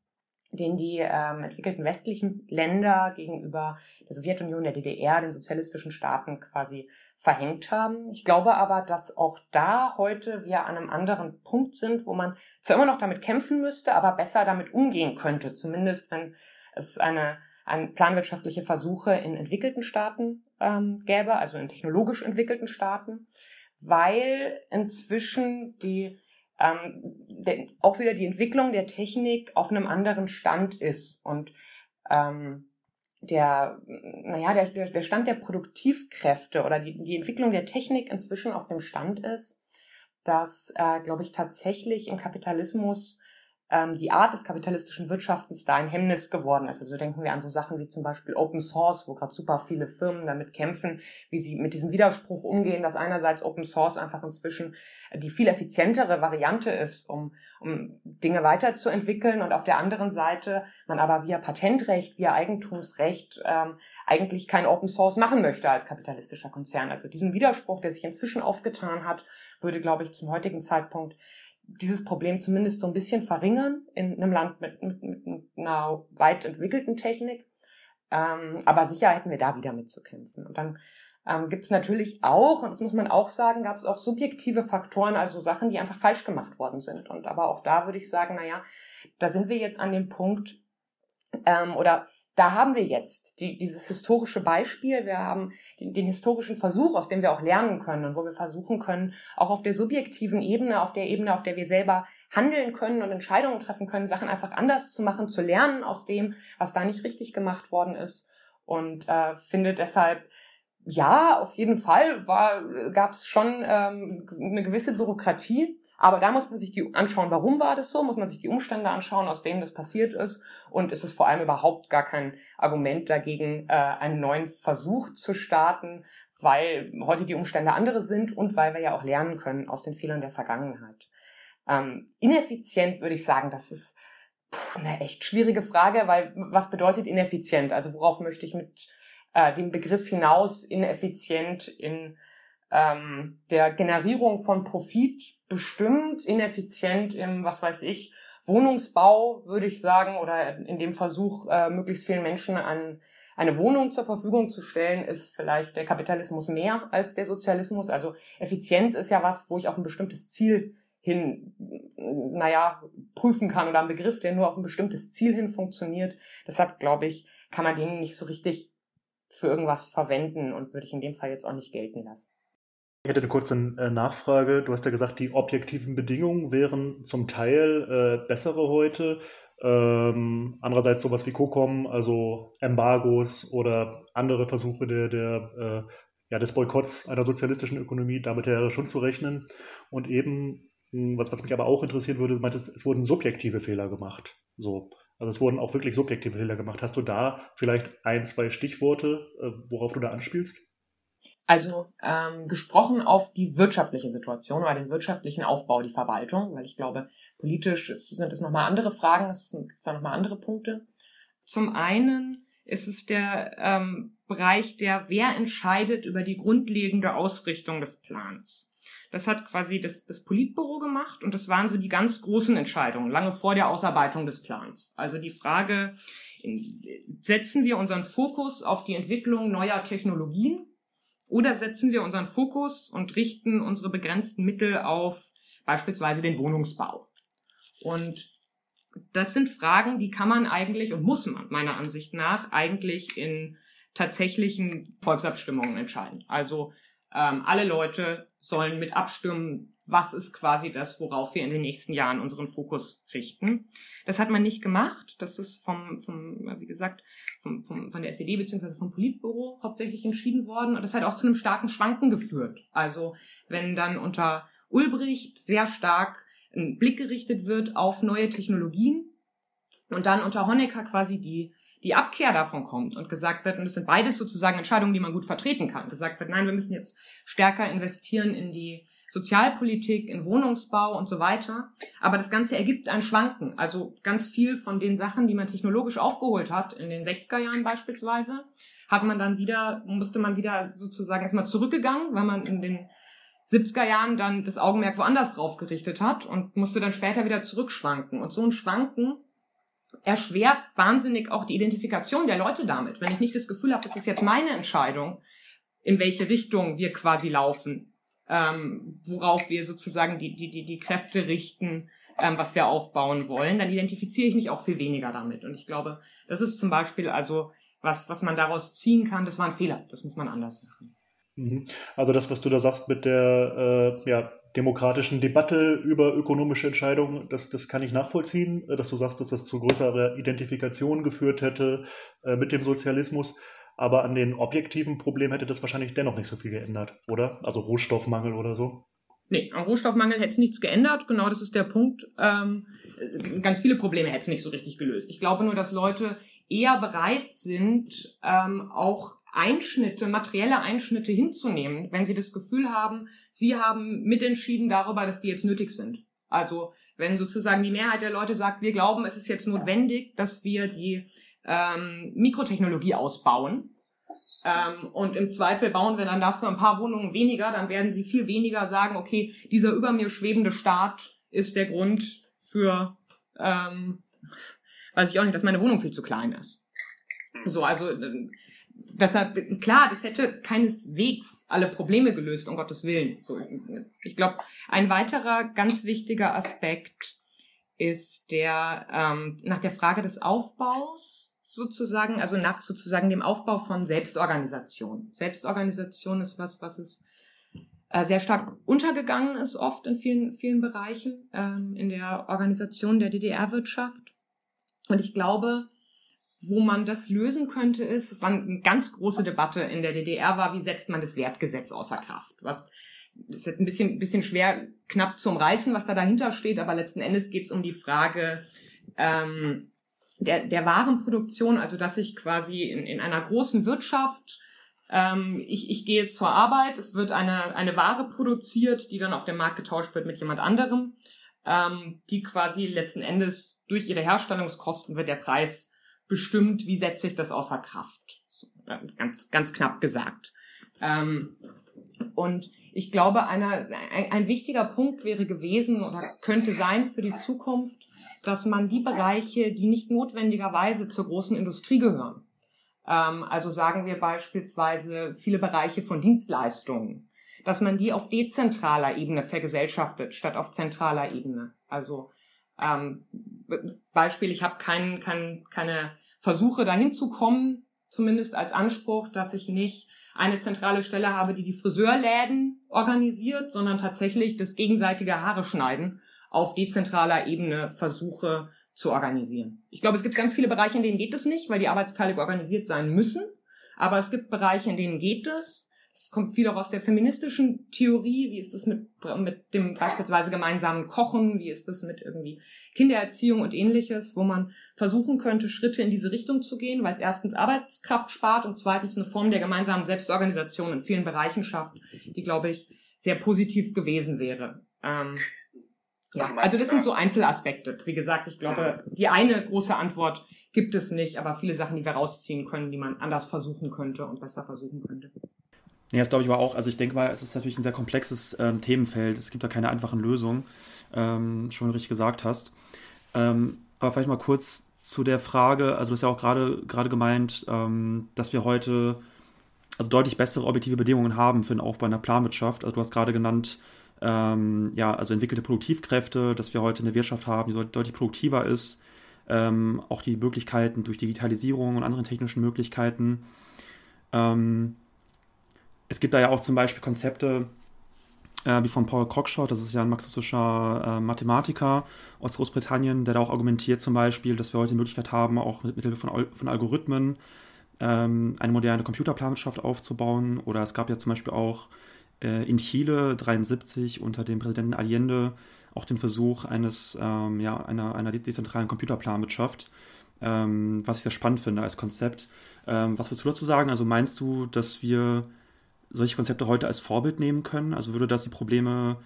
den die ähm, entwickelten westlichen Länder gegenüber der Sowjetunion, der DDR, den sozialistischen Staaten quasi verhängt haben. Ich glaube aber, dass auch da heute wir an einem anderen Punkt sind, wo man zwar immer noch damit kämpfen müsste, aber besser damit umgehen könnte, zumindest wenn es eine, eine planwirtschaftliche Versuche in entwickelten Staaten ähm, gäbe, also in technologisch entwickelten Staaten, weil inzwischen die ähm, der, auch wieder die Entwicklung der Technik auf einem anderen Stand ist und ähm, der, naja, der, der, Stand der Produktivkräfte oder die, die Entwicklung der Technik inzwischen auf dem Stand ist, dass, äh, glaube ich, tatsächlich im Kapitalismus ähm, die Art des kapitalistischen Wirtschaftens da ein Hemmnis geworden ist. Also denken wir an so Sachen wie zum Beispiel Open Source, wo gerade super viele Firmen damit kämpfen, wie sie mit diesem Widerspruch umgehen, dass einerseits Open Source einfach inzwischen die viel effizientere Variante ist, um, um Dinge weiterzuentwickeln und auf der anderen Seite man aber via Patentrecht, via Eigentumsrecht ähm, eigentlich kein Open Source machen möchte als kapitalistischer Konzern. Also diesen Widerspruch, der sich inzwischen aufgetan hat, würde, glaube ich, zum heutigen Zeitpunkt dieses Problem zumindest so ein bisschen verringern in einem Land mit, mit, mit einer weit entwickelten Technik. Ähm, aber sicher hätten wir da wieder mitzukämpfen. Und dann ähm, gibt es natürlich auch, und das muss man auch sagen, gab es auch subjektive Faktoren, also Sachen, die einfach falsch gemacht worden sind. Und aber auch da würde ich sagen, naja, da sind wir jetzt an dem Punkt, ähm, oder da haben wir jetzt die, dieses historische Beispiel, wir haben den, den, historischen Versuch, aus dem wir auch lernen können und wo wir versuchen können, auch auf der subjektiven Ebene, auf der Ebene, auf der wir selber handeln können und Entscheidungen treffen können, Sachen einfach anders zu machen, zu lernen aus dem, was da nicht richtig gemacht worden ist. Und äh, finde deshalb, ja, auf jeden Fall gab es schon ähm, eine gewisse Bürokratie, aber da muss man sich die anschauen, warum war das so, muss man sich die Umstände anschauen, aus denen das passiert ist. Und ist es vor allem überhaupt gar kein Argument dagegen, äh, einen neuen Versuch zu starten, weil heute die Umstände andere sind und weil wir ja auch lernen können aus den Fehlern der Vergangenheit. Ähm, ineffizient würde ich sagen, das ist eine echt schwierige Frage, weil was bedeutet ineffizient? Also worauf möchte ich mit äh, dem Begriff hinaus ineffizient in ähm, der Generierung von Profit bestimmt, ineffizient im, was weiß ich, Wohnungsbau, würde ich sagen, oder in dem Versuch, äh, möglichst vielen Menschen an eine Wohnung zur Verfügung zu stellen, ist vielleicht der Kapitalismus mehr als der Sozialismus. Also Effizienz ist ja was, wo ich auf ein bestimmtes Ziel hin, naja, prüfen kann oder ein Begriff, der nur auf ein bestimmtes Ziel hin funktioniert. Deshalb glaube ich, kann man den nicht so richtig für irgendwas verwenden und würde ich in dem Fall jetzt auch nicht gelten lassen. Ich hätte eine kurze äh, Nachfrage. Du hast ja gesagt, die objektiven Bedingungen wären zum Teil äh, bessere heute. Ähm, andererseits sowas wie COCOM, also Embargos oder andere Versuche der, der, äh, ja, des Boykotts einer sozialistischen Ökonomie, damit wäre schon zu rechnen. Und eben, hm, was, was mich aber auch interessieren würde, du meintest, es wurden subjektive Fehler gemacht. So. Also es wurden auch wirklich subjektive Fehler gemacht. Hast du da vielleicht ein, zwei Stichworte, äh, worauf du da anspielst? Also ähm, gesprochen auf die wirtschaftliche Situation oder den wirtschaftlichen Aufbau, die Verwaltung, weil ich glaube, politisch ist, sind es nochmal andere Fragen, es sind da nochmal andere Punkte. Zum einen ist es der ähm, Bereich, der wer entscheidet über die grundlegende Ausrichtung des Plans. Das hat quasi das, das Politbüro gemacht und das waren so die ganz großen Entscheidungen, lange vor der Ausarbeitung des Plans. Also die Frage, setzen wir unseren Fokus auf die Entwicklung neuer Technologien oder setzen wir unseren Fokus und richten unsere begrenzten Mittel auf beispielsweise den Wohnungsbau? Und das sind Fragen, die kann man eigentlich und muss man meiner Ansicht nach eigentlich in tatsächlichen Volksabstimmungen entscheiden. Also ähm, alle Leute sollen mit abstimmen, was ist quasi das, worauf wir in den nächsten Jahren unseren Fokus richten. Das hat man nicht gemacht. Das ist vom, vom wie gesagt, vom, vom, von der SED bzw. vom Politbüro hauptsächlich entschieden worden. Und das hat auch zu einem starken Schwanken geführt. Also wenn dann unter Ulbricht sehr stark ein Blick gerichtet wird auf neue Technologien und dann unter Honecker quasi die die Abkehr davon kommt und gesagt wird, und das sind beides sozusagen Entscheidungen, die man gut vertreten kann, gesagt wird, nein, wir müssen jetzt stärker investieren in die Sozialpolitik, in Wohnungsbau und so weiter. Aber das Ganze ergibt ein Schwanken. Also ganz viel von den Sachen, die man technologisch aufgeholt hat, in den 60er Jahren beispielsweise, hat man dann wieder, musste man wieder sozusagen erstmal zurückgegangen, weil man in den 70er Jahren dann das Augenmerk woanders drauf gerichtet hat und musste dann später wieder zurückschwanken. Und so ein Schwanken erschwert wahnsinnig auch die Identifikation der Leute damit. Wenn ich nicht das Gefühl habe, das ist jetzt meine Entscheidung, in welche Richtung wir quasi laufen, ähm, worauf wir sozusagen die, die, die, die Kräfte richten, ähm, was wir aufbauen wollen, dann identifiziere ich mich auch viel weniger damit. Und ich glaube, das ist zum Beispiel also was, was man daraus ziehen kann, das war ein Fehler. Das muss man anders machen. Mhm. Also das, was du da sagst mit der äh, ja, demokratischen Debatte über ökonomische Entscheidungen, das, das kann ich nachvollziehen, äh, dass du sagst, dass das zu größerer Identifikation geführt hätte äh, mit dem Sozialismus. Aber an den objektiven Problemen hätte das wahrscheinlich dennoch nicht so viel geändert, oder? Also Rohstoffmangel oder so? Nee, am Rohstoffmangel hätte es nichts geändert. Genau das ist der Punkt. Ähm, ganz viele Probleme hätte es nicht so richtig gelöst. Ich glaube nur, dass Leute eher bereit sind, ähm, auch Einschnitte, materielle Einschnitte hinzunehmen, wenn sie das Gefühl haben, sie haben mitentschieden darüber, dass die jetzt nötig sind. Also wenn sozusagen die Mehrheit der Leute sagt, wir glauben, es ist jetzt notwendig, dass wir die ähm, Mikrotechnologie ausbauen, ähm, und im Zweifel bauen wir dann dafür ein paar Wohnungen weniger, dann werden sie viel weniger sagen, okay, dieser über mir schwebende Staat ist der Grund für, ähm, weiß ich auch nicht, dass meine Wohnung viel zu klein ist. So, also deshalb, klar, das hätte keineswegs alle Probleme gelöst, um Gottes Willen. So, ich glaube, ein weiterer ganz wichtiger Aspekt ist der ähm, nach der Frage des Aufbaus sozusagen, also nach sozusagen dem Aufbau von Selbstorganisation. Selbstorganisation ist was, was es äh, sehr stark untergegangen ist, oft in vielen, vielen Bereichen ähm, in der Organisation der DDR-Wirtschaft. Und ich glaube, wo man das lösen könnte, ist, es war eine ganz große Debatte in der DDR war, wie setzt man das Wertgesetz außer Kraft? Was ist jetzt ein bisschen, bisschen schwer knapp zu umreißen, was da dahinter steht, aber letzten Endes geht es um die Frage, ähm, der, der Warenproduktion, also dass ich quasi in, in einer großen Wirtschaft, ähm, ich, ich gehe zur Arbeit, es wird eine, eine Ware produziert, die dann auf dem Markt getauscht wird mit jemand anderem, ähm, die quasi letzten Endes durch ihre Herstellungskosten wird der Preis bestimmt, wie setze ich das außer Kraft. So, äh, ganz, ganz knapp gesagt. Ähm, und ich glaube, einer, ein, ein wichtiger Punkt wäre gewesen oder könnte sein für die Zukunft, dass man die Bereiche, die nicht notwendigerweise zur großen Industrie gehören, ähm, also sagen wir beispielsweise viele Bereiche von Dienstleistungen, dass man die auf dezentraler Ebene vergesellschaftet statt auf zentraler Ebene. Also ähm, Beispiel, ich habe kein, kein, keine Versuche dahin zu kommen, zumindest als Anspruch, dass ich nicht eine zentrale Stelle habe, die die Friseurläden organisiert, sondern tatsächlich das gegenseitige Haare schneiden auf dezentraler Ebene versuche zu organisieren. Ich glaube, es gibt ganz viele Bereiche, in denen geht es nicht, weil die Arbeitsteile organisiert sein müssen. Aber es gibt Bereiche, in denen geht es. Es kommt viel auch aus der feministischen Theorie. Wie ist es mit, mit dem beispielsweise gemeinsamen Kochen? Wie ist es mit irgendwie Kindererziehung und ähnliches, wo man versuchen könnte, Schritte in diese Richtung zu gehen, weil es erstens Arbeitskraft spart und zweitens eine Form der gemeinsamen Selbstorganisation in vielen Bereichen schafft, die, glaube ich, sehr positiv gewesen wäre. Ähm, ja, also das sind so Einzelaspekte. Wie gesagt, ich glaube, die eine große Antwort gibt es nicht, aber viele Sachen, die wir rausziehen können, die man anders versuchen könnte und besser versuchen könnte. Ja, das glaube ich aber auch. Also ich denke mal, es ist natürlich ein sehr komplexes ähm, Themenfeld. Es gibt da keine einfachen Lösungen, ähm, schon richtig gesagt hast. Ähm, aber vielleicht mal kurz zu der Frage, also du hast ja auch gerade gerade gemeint, ähm, dass wir heute also deutlich bessere objektive Bedingungen haben für den Aufbau einer Planwirtschaft. Also du hast gerade genannt, ähm, ja, also entwickelte Produktivkräfte, dass wir heute eine Wirtschaft haben, die deutlich produktiver ist, ähm, auch die Möglichkeiten durch Digitalisierung und andere technischen Möglichkeiten. Ähm, es gibt da ja auch zum Beispiel Konzepte, äh, wie von Paul Cockshott, das ist ja ein marxistischer äh, Mathematiker aus Großbritannien, der da auch argumentiert zum Beispiel, dass wir heute die Möglichkeit haben, auch mit Hilfe von, von Algorithmen ähm, eine moderne Computerplanwirtschaft aufzubauen. Oder es gab ja zum Beispiel auch äh, in Chile 73 unter dem Präsidenten Allende auch den Versuch eines, ähm, ja, einer, einer dezentralen Computerplanwirtschaft, ähm, was ich sehr spannend finde als Konzept. Ähm, was würdest du dazu sagen? Also meinst du, dass wir solche Konzepte heute als Vorbild nehmen können? Also würde das die Probleme,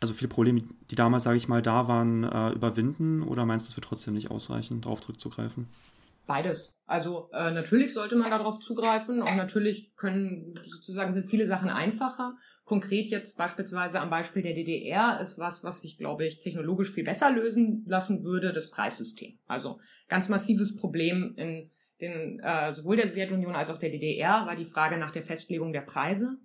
also viele Probleme, die damals, sage ich mal, da waren, äh, überwinden? Oder meinst du, es wird trotzdem nicht ausreichen, darauf zurückzugreifen? Beides. Also äh, natürlich sollte man darauf zugreifen und natürlich können sozusagen sind viele Sachen einfacher. konkret jetzt beispielsweise am Beispiel der DDR ist was, was sich, glaube ich, technologisch viel besser lösen lassen würde, das Preissystem. Also ganz massives Problem in den, äh, sowohl der Sowjetunion als auch der DDR war die Frage nach der Festlegung der Preise.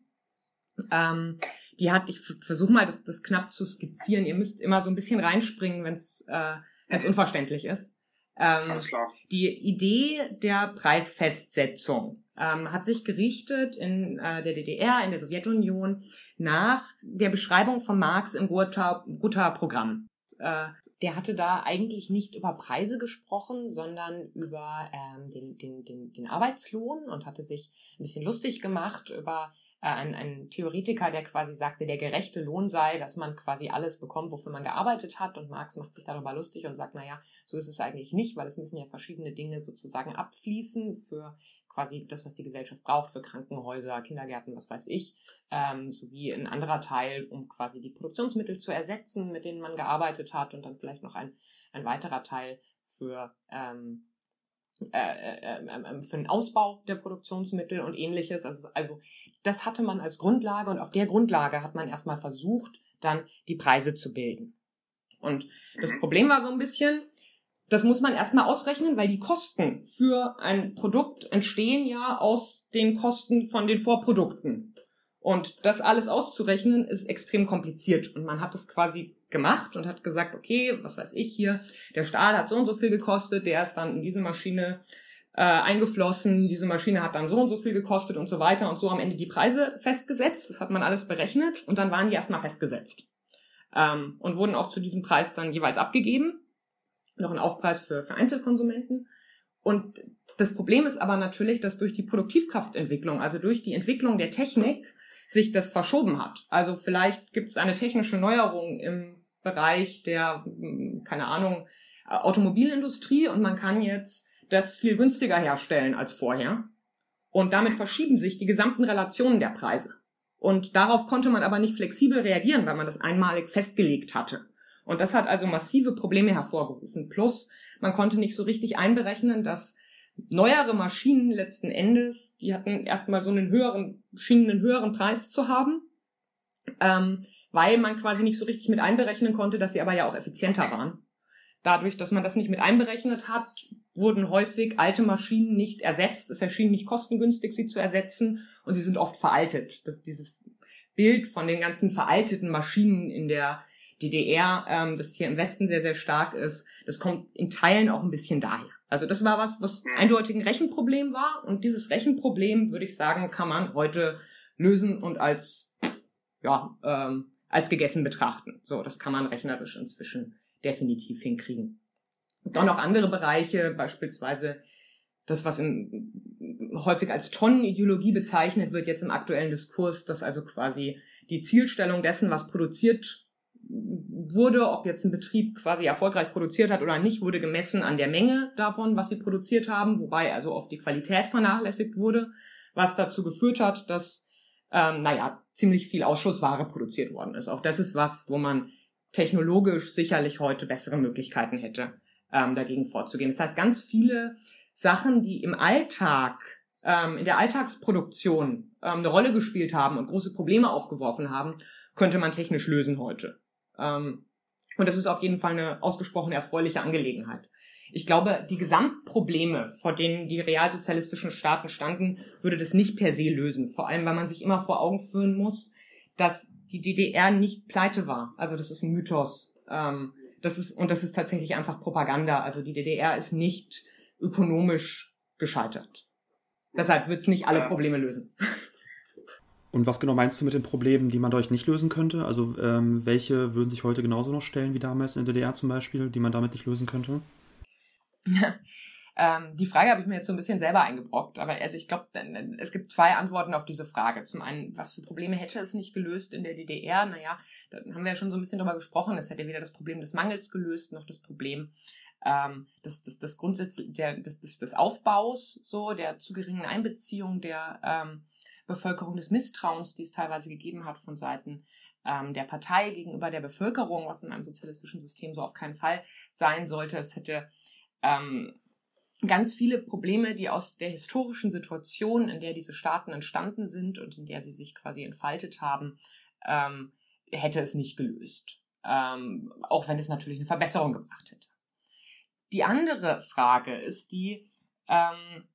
Ähm, die hat, ich versuche mal das, das knapp zu skizzieren. Ihr müsst immer so ein bisschen reinspringen, wenn es äh, wenn's unverständlich ist. Ähm, Alles klar. Die Idee der Preisfestsetzung ähm, hat sich gerichtet in äh, der DDR, in der Sowjetunion, nach der Beschreibung von Marx im Gotha-Programm. Äh, der hatte da eigentlich nicht über Preise gesprochen, sondern über ähm, den, den, den, den Arbeitslohn und hatte sich ein bisschen lustig gemacht über ein, ein Theoretiker, der quasi sagte, der gerechte Lohn sei, dass man quasi alles bekommt, wofür man gearbeitet hat. Und Marx macht sich darüber lustig und sagt, naja, so ist es eigentlich nicht, weil es müssen ja verschiedene Dinge sozusagen abfließen für quasi das, was die Gesellschaft braucht, für Krankenhäuser, Kindergärten, was weiß ich, ähm, sowie ein anderer Teil, um quasi die Produktionsmittel zu ersetzen, mit denen man gearbeitet hat und dann vielleicht noch ein, ein weiterer Teil für ähm, äh, äh, äh, für den Ausbau der Produktionsmittel und ähnliches. Also, also das hatte man als Grundlage und auf der Grundlage hat man erstmal versucht, dann die Preise zu bilden. Und das mhm. Problem war so ein bisschen, das muss man erstmal ausrechnen, weil die Kosten für ein Produkt entstehen ja aus den Kosten von den Vorprodukten. Und das alles auszurechnen ist extrem kompliziert. Und man hat es quasi gemacht und hat gesagt, okay, was weiß ich hier, der Stahl hat so und so viel gekostet, der ist dann in diese Maschine äh, eingeflossen, diese Maschine hat dann so und so viel gekostet und so weiter und so am Ende die Preise festgesetzt. Das hat man alles berechnet und dann waren die erstmal festgesetzt. Ähm, und wurden auch zu diesem Preis dann jeweils abgegeben. Noch ein Aufpreis für, für Einzelkonsumenten. Und das Problem ist aber natürlich, dass durch die Produktivkraftentwicklung, also durch die Entwicklung der Technik, sich das verschoben hat. Also vielleicht gibt es eine technische Neuerung im Bereich der, hm, keine Ahnung, Automobilindustrie und man kann jetzt das viel günstiger herstellen als vorher. Und damit verschieben sich die gesamten Relationen der Preise. Und darauf konnte man aber nicht flexibel reagieren, weil man das einmalig festgelegt hatte. Und das hat also massive Probleme hervorgerufen. Plus, man konnte nicht so richtig einberechnen, dass neuere Maschinen letzten Endes, die hatten erstmal so einen höheren, schienen einen höheren Preis zu haben, ähm, weil man quasi nicht so richtig mit einberechnen konnte, dass sie aber ja auch effizienter waren. Dadurch, dass man das nicht mit einberechnet hat, wurden häufig alte Maschinen nicht ersetzt. Es erschien nicht kostengünstig, sie zu ersetzen und sie sind oft veraltet. Das, dieses Bild von den ganzen veralteten Maschinen in der DDR, ähm, das hier im Westen sehr, sehr stark ist, das kommt in Teilen auch ein bisschen daher. Also das war was, was eindeutig ein Rechenproblem war. Und dieses Rechenproblem, würde ich sagen, kann man heute lösen und als, ja, ähm, als gegessen betrachten. So, das kann man rechnerisch inzwischen definitiv hinkriegen. Und auch noch andere Bereiche, beispielsweise das, was in, häufig als Tonnenideologie bezeichnet wird, jetzt im aktuellen Diskurs, dass also quasi die Zielstellung dessen, was produziert wurde, ob jetzt ein Betrieb quasi erfolgreich produziert hat oder nicht, wurde gemessen an der Menge davon, was sie produziert haben, wobei also oft die Qualität vernachlässigt wurde, was dazu geführt hat, dass, ähm, naja, ziemlich viel Ausschussware produziert worden ist. Auch das ist was, wo man technologisch sicherlich heute bessere Möglichkeiten hätte, ähm, dagegen vorzugehen. Das heißt, ganz viele Sachen, die im Alltag, ähm, in der Alltagsproduktion ähm, eine Rolle gespielt haben und große Probleme aufgeworfen haben, könnte man technisch lösen heute. Ähm, und das ist auf jeden Fall eine ausgesprochen erfreuliche Angelegenheit. Ich glaube, die Gesamtprobleme, vor denen die realsozialistischen Staaten standen, würde das nicht per se lösen. Vor allem, weil man sich immer vor Augen führen muss, dass die DDR nicht pleite war. Also das ist ein Mythos. Ähm, das ist, und das ist tatsächlich einfach Propaganda. Also die DDR ist nicht ökonomisch gescheitert. Deshalb wird es nicht alle Probleme lösen. Und was genau meinst du mit den Problemen, die man dadurch nicht lösen könnte? Also ähm, welche würden sich heute genauso noch stellen wie damals in der DDR zum Beispiel, die man damit nicht lösen könnte? [laughs] ähm, die Frage habe ich mir jetzt so ein bisschen selber eingebrockt, aber also ich glaube, es gibt zwei Antworten auf diese Frage. Zum einen, was für Probleme hätte es nicht gelöst in der DDR? Naja, da haben wir ja schon so ein bisschen drüber gesprochen. Es hätte weder das Problem des Mangels gelöst, noch das Problem ähm, des, des, des Grundsatz der, des, des, des Aufbaus, so der zu geringen Einbeziehung der ähm, Bevölkerung des Misstrauens, die es teilweise gegeben hat von Seiten ähm, der Partei gegenüber der Bevölkerung, was in einem sozialistischen System so auf keinen Fall sein sollte. Es hätte ähm, ganz viele Probleme, die aus der historischen Situation, in der diese Staaten entstanden sind und in der sie sich quasi entfaltet haben, ähm, hätte es nicht gelöst. Ähm, auch wenn es natürlich eine Verbesserung gebracht hätte. Die andere Frage ist die, ähm,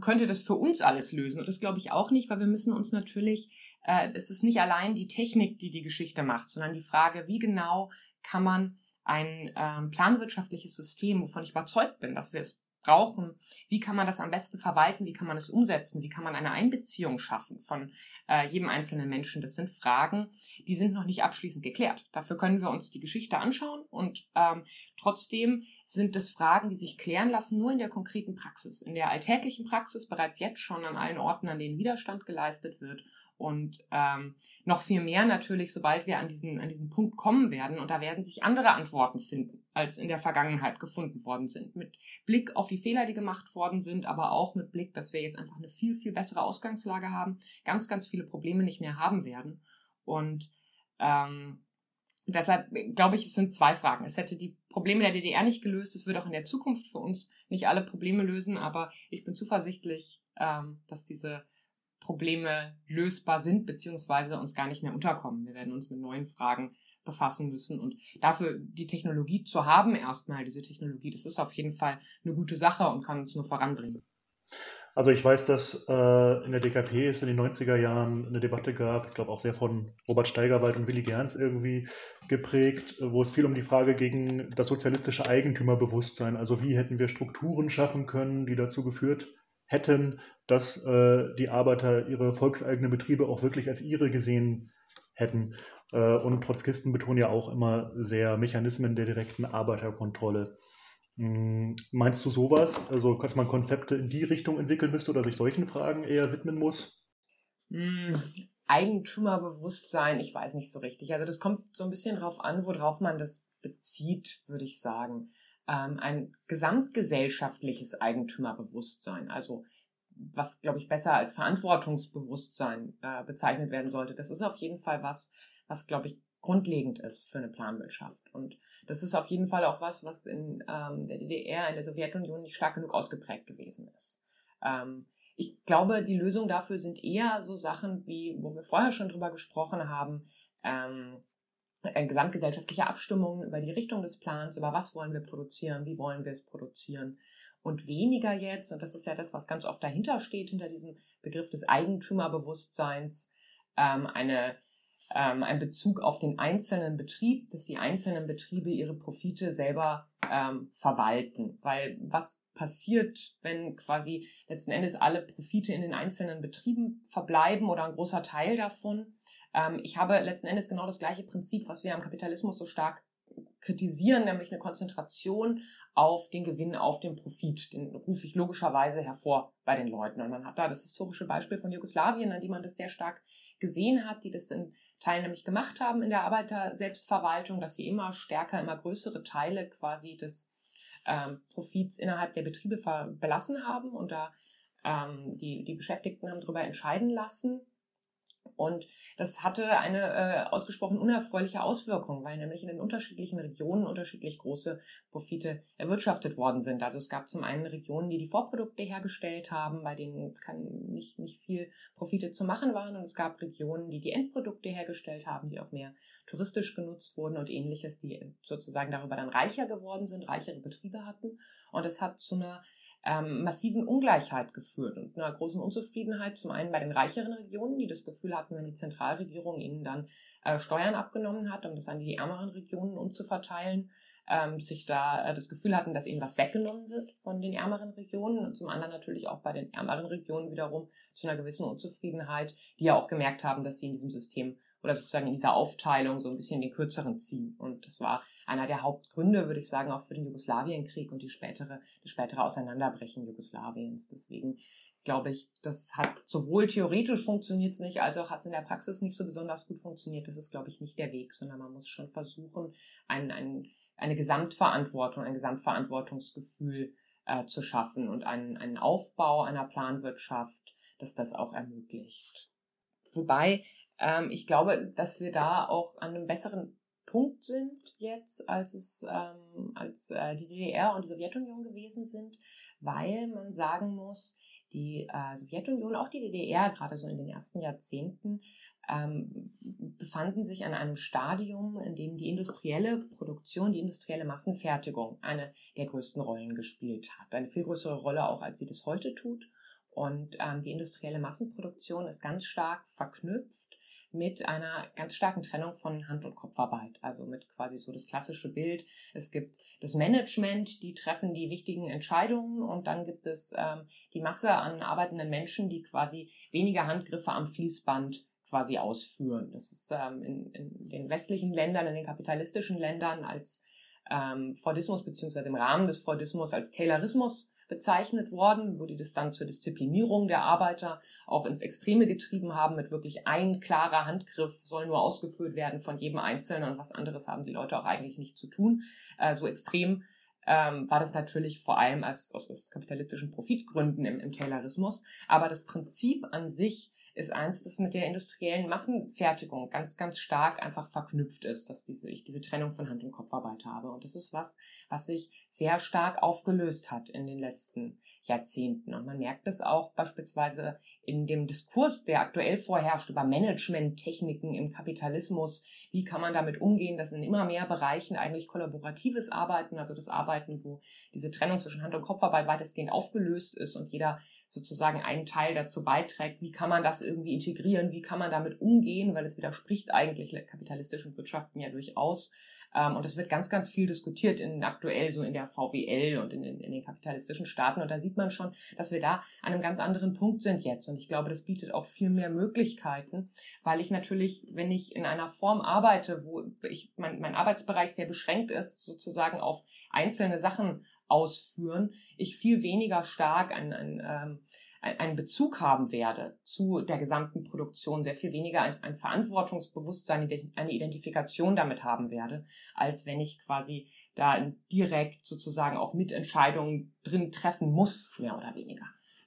könnte das für uns alles lösen? Und das glaube ich auch nicht, weil wir müssen uns natürlich, äh, es ist nicht allein die Technik, die die Geschichte macht, sondern die Frage, wie genau kann man ein ähm, planwirtschaftliches System, wovon ich überzeugt bin, dass wir es brauchen, wie kann man das am besten verwalten, wie kann man es umsetzen, wie kann man eine Einbeziehung schaffen von äh, jedem einzelnen Menschen. Das sind Fragen, die sind noch nicht abschließend geklärt. Dafür können wir uns die Geschichte anschauen und ähm, trotzdem sind es Fragen, die sich klären lassen, nur in der konkreten Praxis, in der alltäglichen Praxis bereits jetzt schon an allen Orten, an denen Widerstand geleistet wird und ähm, noch viel mehr natürlich, sobald wir an diesen, an diesen Punkt kommen werden. Und da werden sich andere Antworten finden, als in der Vergangenheit gefunden worden sind. Mit Blick auf die Fehler, die gemacht worden sind, aber auch mit Blick, dass wir jetzt einfach eine viel, viel bessere Ausgangslage haben, ganz, ganz viele Probleme nicht mehr haben werden. Und ähm, deshalb glaube ich, es sind zwei Fragen. Es hätte die Probleme der DDR nicht gelöst. Es wird auch in der Zukunft für uns nicht alle Probleme lösen, aber ich bin zuversichtlich, ähm, dass diese Probleme lösbar sind, beziehungsweise uns gar nicht mehr unterkommen. Wir werden uns mit neuen Fragen befassen müssen. Und dafür die Technologie zu haben, erstmal diese Technologie, das ist auf jeden Fall eine gute Sache und kann uns nur voranbringen. Also ich weiß, dass äh, in der DKP es in den 90er Jahren eine Debatte gab, ich glaube auch sehr von Robert Steigerwald und Willy Gerns irgendwie geprägt, wo es viel um die Frage gegen das sozialistische Eigentümerbewusstsein, also wie hätten wir Strukturen schaffen können, die dazu geführt hätten, dass äh, die Arbeiter ihre volkseigenen Betriebe auch wirklich als ihre gesehen hätten. Äh, und Trotzkisten betonen ja auch immer sehr Mechanismen der direkten Arbeiterkontrolle. Hm, meinst du sowas? Also, dass man Konzepte in die Richtung entwickeln müsste oder sich solchen Fragen eher widmen muss? Hm, Eigentümerbewusstsein, ich weiß nicht so richtig. Also das kommt so ein bisschen drauf an, worauf man das bezieht, würde ich sagen ähm, ein gesamtgesellschaftliches Eigentümerbewusstsein, also was, glaube ich, besser als Verantwortungsbewusstsein äh, bezeichnet werden sollte. Das ist auf jeden Fall was, was, glaube ich, grundlegend ist für eine Planwirtschaft. Und das ist auf jeden Fall auch was, was in ähm, der DDR, in der Sowjetunion nicht stark genug ausgeprägt gewesen ist. Ähm, ich glaube, die Lösung dafür sind eher so Sachen wie, wo wir vorher schon drüber gesprochen haben, ähm, äh, gesamtgesellschaftliche Abstimmungen über die Richtung des Plans, über was wollen wir produzieren, wie wollen wir es produzieren. Und weniger jetzt, und das ist ja das, was ganz oft dahinter steht, hinter diesem Begriff des Eigentümerbewusstseins, ähm, eine, ähm, ein Bezug auf den einzelnen Betrieb, dass die einzelnen Betriebe ihre Profite selber ähm, verwalten. Weil was passiert, wenn quasi letzten Endes alle Profite in den einzelnen Betrieben verbleiben oder ein großer Teil davon? Ähm, ich habe letzten Endes genau das gleiche Prinzip, was wir am Kapitalismus so stark kritisieren, nämlich eine Konzentration auf den Gewinn, auf den Profit. Den rufe ich logischerweise hervor bei den Leuten. Und man hat da das historische Beispiel von Jugoslawien, an dem man das sehr stark gesehen hat, die das in Teilen nämlich gemacht haben in der Arbeiter-Selbstverwaltung, dass sie immer stärker, immer größere Teile quasi des ähm, Profits innerhalb der Betriebe belassen haben und da ähm, die, die Beschäftigten haben darüber entscheiden lassen. Und das hatte eine äh, ausgesprochen unerfreuliche Auswirkung, weil nämlich in den unterschiedlichen Regionen unterschiedlich große Profite erwirtschaftet worden sind. Also es gab zum einen Regionen, die die Vorprodukte hergestellt haben, bei denen kann nicht, nicht viel Profite zu machen waren. Und es gab Regionen, die die Endprodukte hergestellt haben, die auch mehr touristisch genutzt wurden und ähnliches, die sozusagen darüber dann reicher geworden sind, reichere Betriebe hatten. Und es hat zu einer ähm, massiven Ungleichheit geführt und einer großen Unzufriedenheit zum einen bei den reicheren Regionen, die das Gefühl hatten, wenn die Zentralregierung ihnen dann äh, Steuern abgenommen hat, um das an die ärmeren Regionen umzuverteilen, ähm, sich da äh, das Gefühl hatten, dass ihnen was weggenommen wird von den ärmeren Regionen und zum anderen natürlich auch bei den ärmeren Regionen wiederum zu einer gewissen Unzufriedenheit, die ja auch gemerkt haben, dass sie in diesem System oder sozusagen in dieser Aufteilung so ein bisschen den kürzeren ziehen. Und das war einer der Hauptgründe, würde ich sagen, auch für den Jugoslawienkrieg und die spätere, das spätere Auseinanderbrechen Jugoslawiens. Deswegen glaube ich, das hat sowohl theoretisch funktioniert es nicht, als auch hat es in der Praxis nicht so besonders gut funktioniert. Das ist, glaube ich, nicht der Weg, sondern man muss schon versuchen, ein, ein, eine Gesamtverantwortung, ein Gesamtverantwortungsgefühl äh, zu schaffen und einen, einen Aufbau einer Planwirtschaft, dass das auch ermöglicht. Wobei ähm, ich glaube, dass wir da auch an einem besseren Punkt sind jetzt, als es ähm, als äh, die DDR und die Sowjetunion gewesen sind, weil man sagen muss, die äh, Sowjetunion, auch die DDR, gerade so in den ersten Jahrzehnten, ähm, befanden sich an einem Stadium, in dem die industrielle Produktion, die industrielle Massenfertigung eine der größten Rollen gespielt hat. Eine viel größere Rolle auch, als sie das heute tut. Und ähm, die industrielle Massenproduktion ist ganz stark verknüpft mit einer ganz starken Trennung von Hand- und Kopfarbeit. Also mit quasi so das klassische Bild. Es gibt das Management, die treffen die wichtigen Entscheidungen und dann gibt es ähm, die Masse an arbeitenden Menschen, die quasi weniger Handgriffe am Fließband quasi ausführen. Das ist ähm, in, in den westlichen Ländern, in den kapitalistischen Ländern als ähm, Fordismus beziehungsweise im Rahmen des Fordismus als Taylorismus bezeichnet worden, wo die das dann zur Disziplinierung der Arbeiter auch ins Extreme getrieben haben, mit wirklich ein klarer Handgriff soll nur ausgeführt werden von jedem Einzelnen und was anderes haben die Leute auch eigentlich nicht zu tun. Äh, so extrem ähm, war das natürlich vor allem als, aus, aus kapitalistischen Profitgründen im, im Taylorismus. Aber das Prinzip an sich ist eins, das mit der industriellen Massenfertigung ganz, ganz stark einfach verknüpft ist, dass diese, ich diese Trennung von Hand- und Kopfarbeit habe. Und das ist was, was sich sehr stark aufgelöst hat in den letzten Jahrzehnten. Und man merkt es auch beispielsweise in dem Diskurs, der aktuell vorherrscht über Managementtechniken im Kapitalismus. Wie kann man damit umgehen, dass in immer mehr Bereichen eigentlich kollaboratives Arbeiten, also das Arbeiten, wo diese Trennung zwischen Hand- und Kopfarbeit weitestgehend aufgelöst ist und jeder sozusagen einen Teil dazu beiträgt, wie kann man das irgendwie integrieren, wie kann man damit umgehen, weil es widerspricht eigentlich kapitalistischen Wirtschaften ja durchaus. Ähm, und es wird ganz, ganz viel diskutiert in aktuell so in der VWL und in, in, in, den kapitalistischen Staaten. Und da sieht man schon, dass wir da an einem ganz anderen Punkt sind jetzt. Und ich glaube, das bietet auch viel mehr Möglichkeiten, weil ich natürlich, wenn ich in einer Form arbeite, wo ich mein, mein Arbeitsbereich sehr beschränkt ist, sozusagen auf einzelne Sachen ausführen, ich viel weniger stark ein, ein, ähm, einen Bezug haben werde zu der gesamten Produktion, sehr viel weniger ein, ein, Verantwortungsbewusstsein, eine Identifikation damit haben werde, als wenn ich quasi da direkt sozusagen auch Mitentscheidungen drin treffen muss, mehr oder weniger.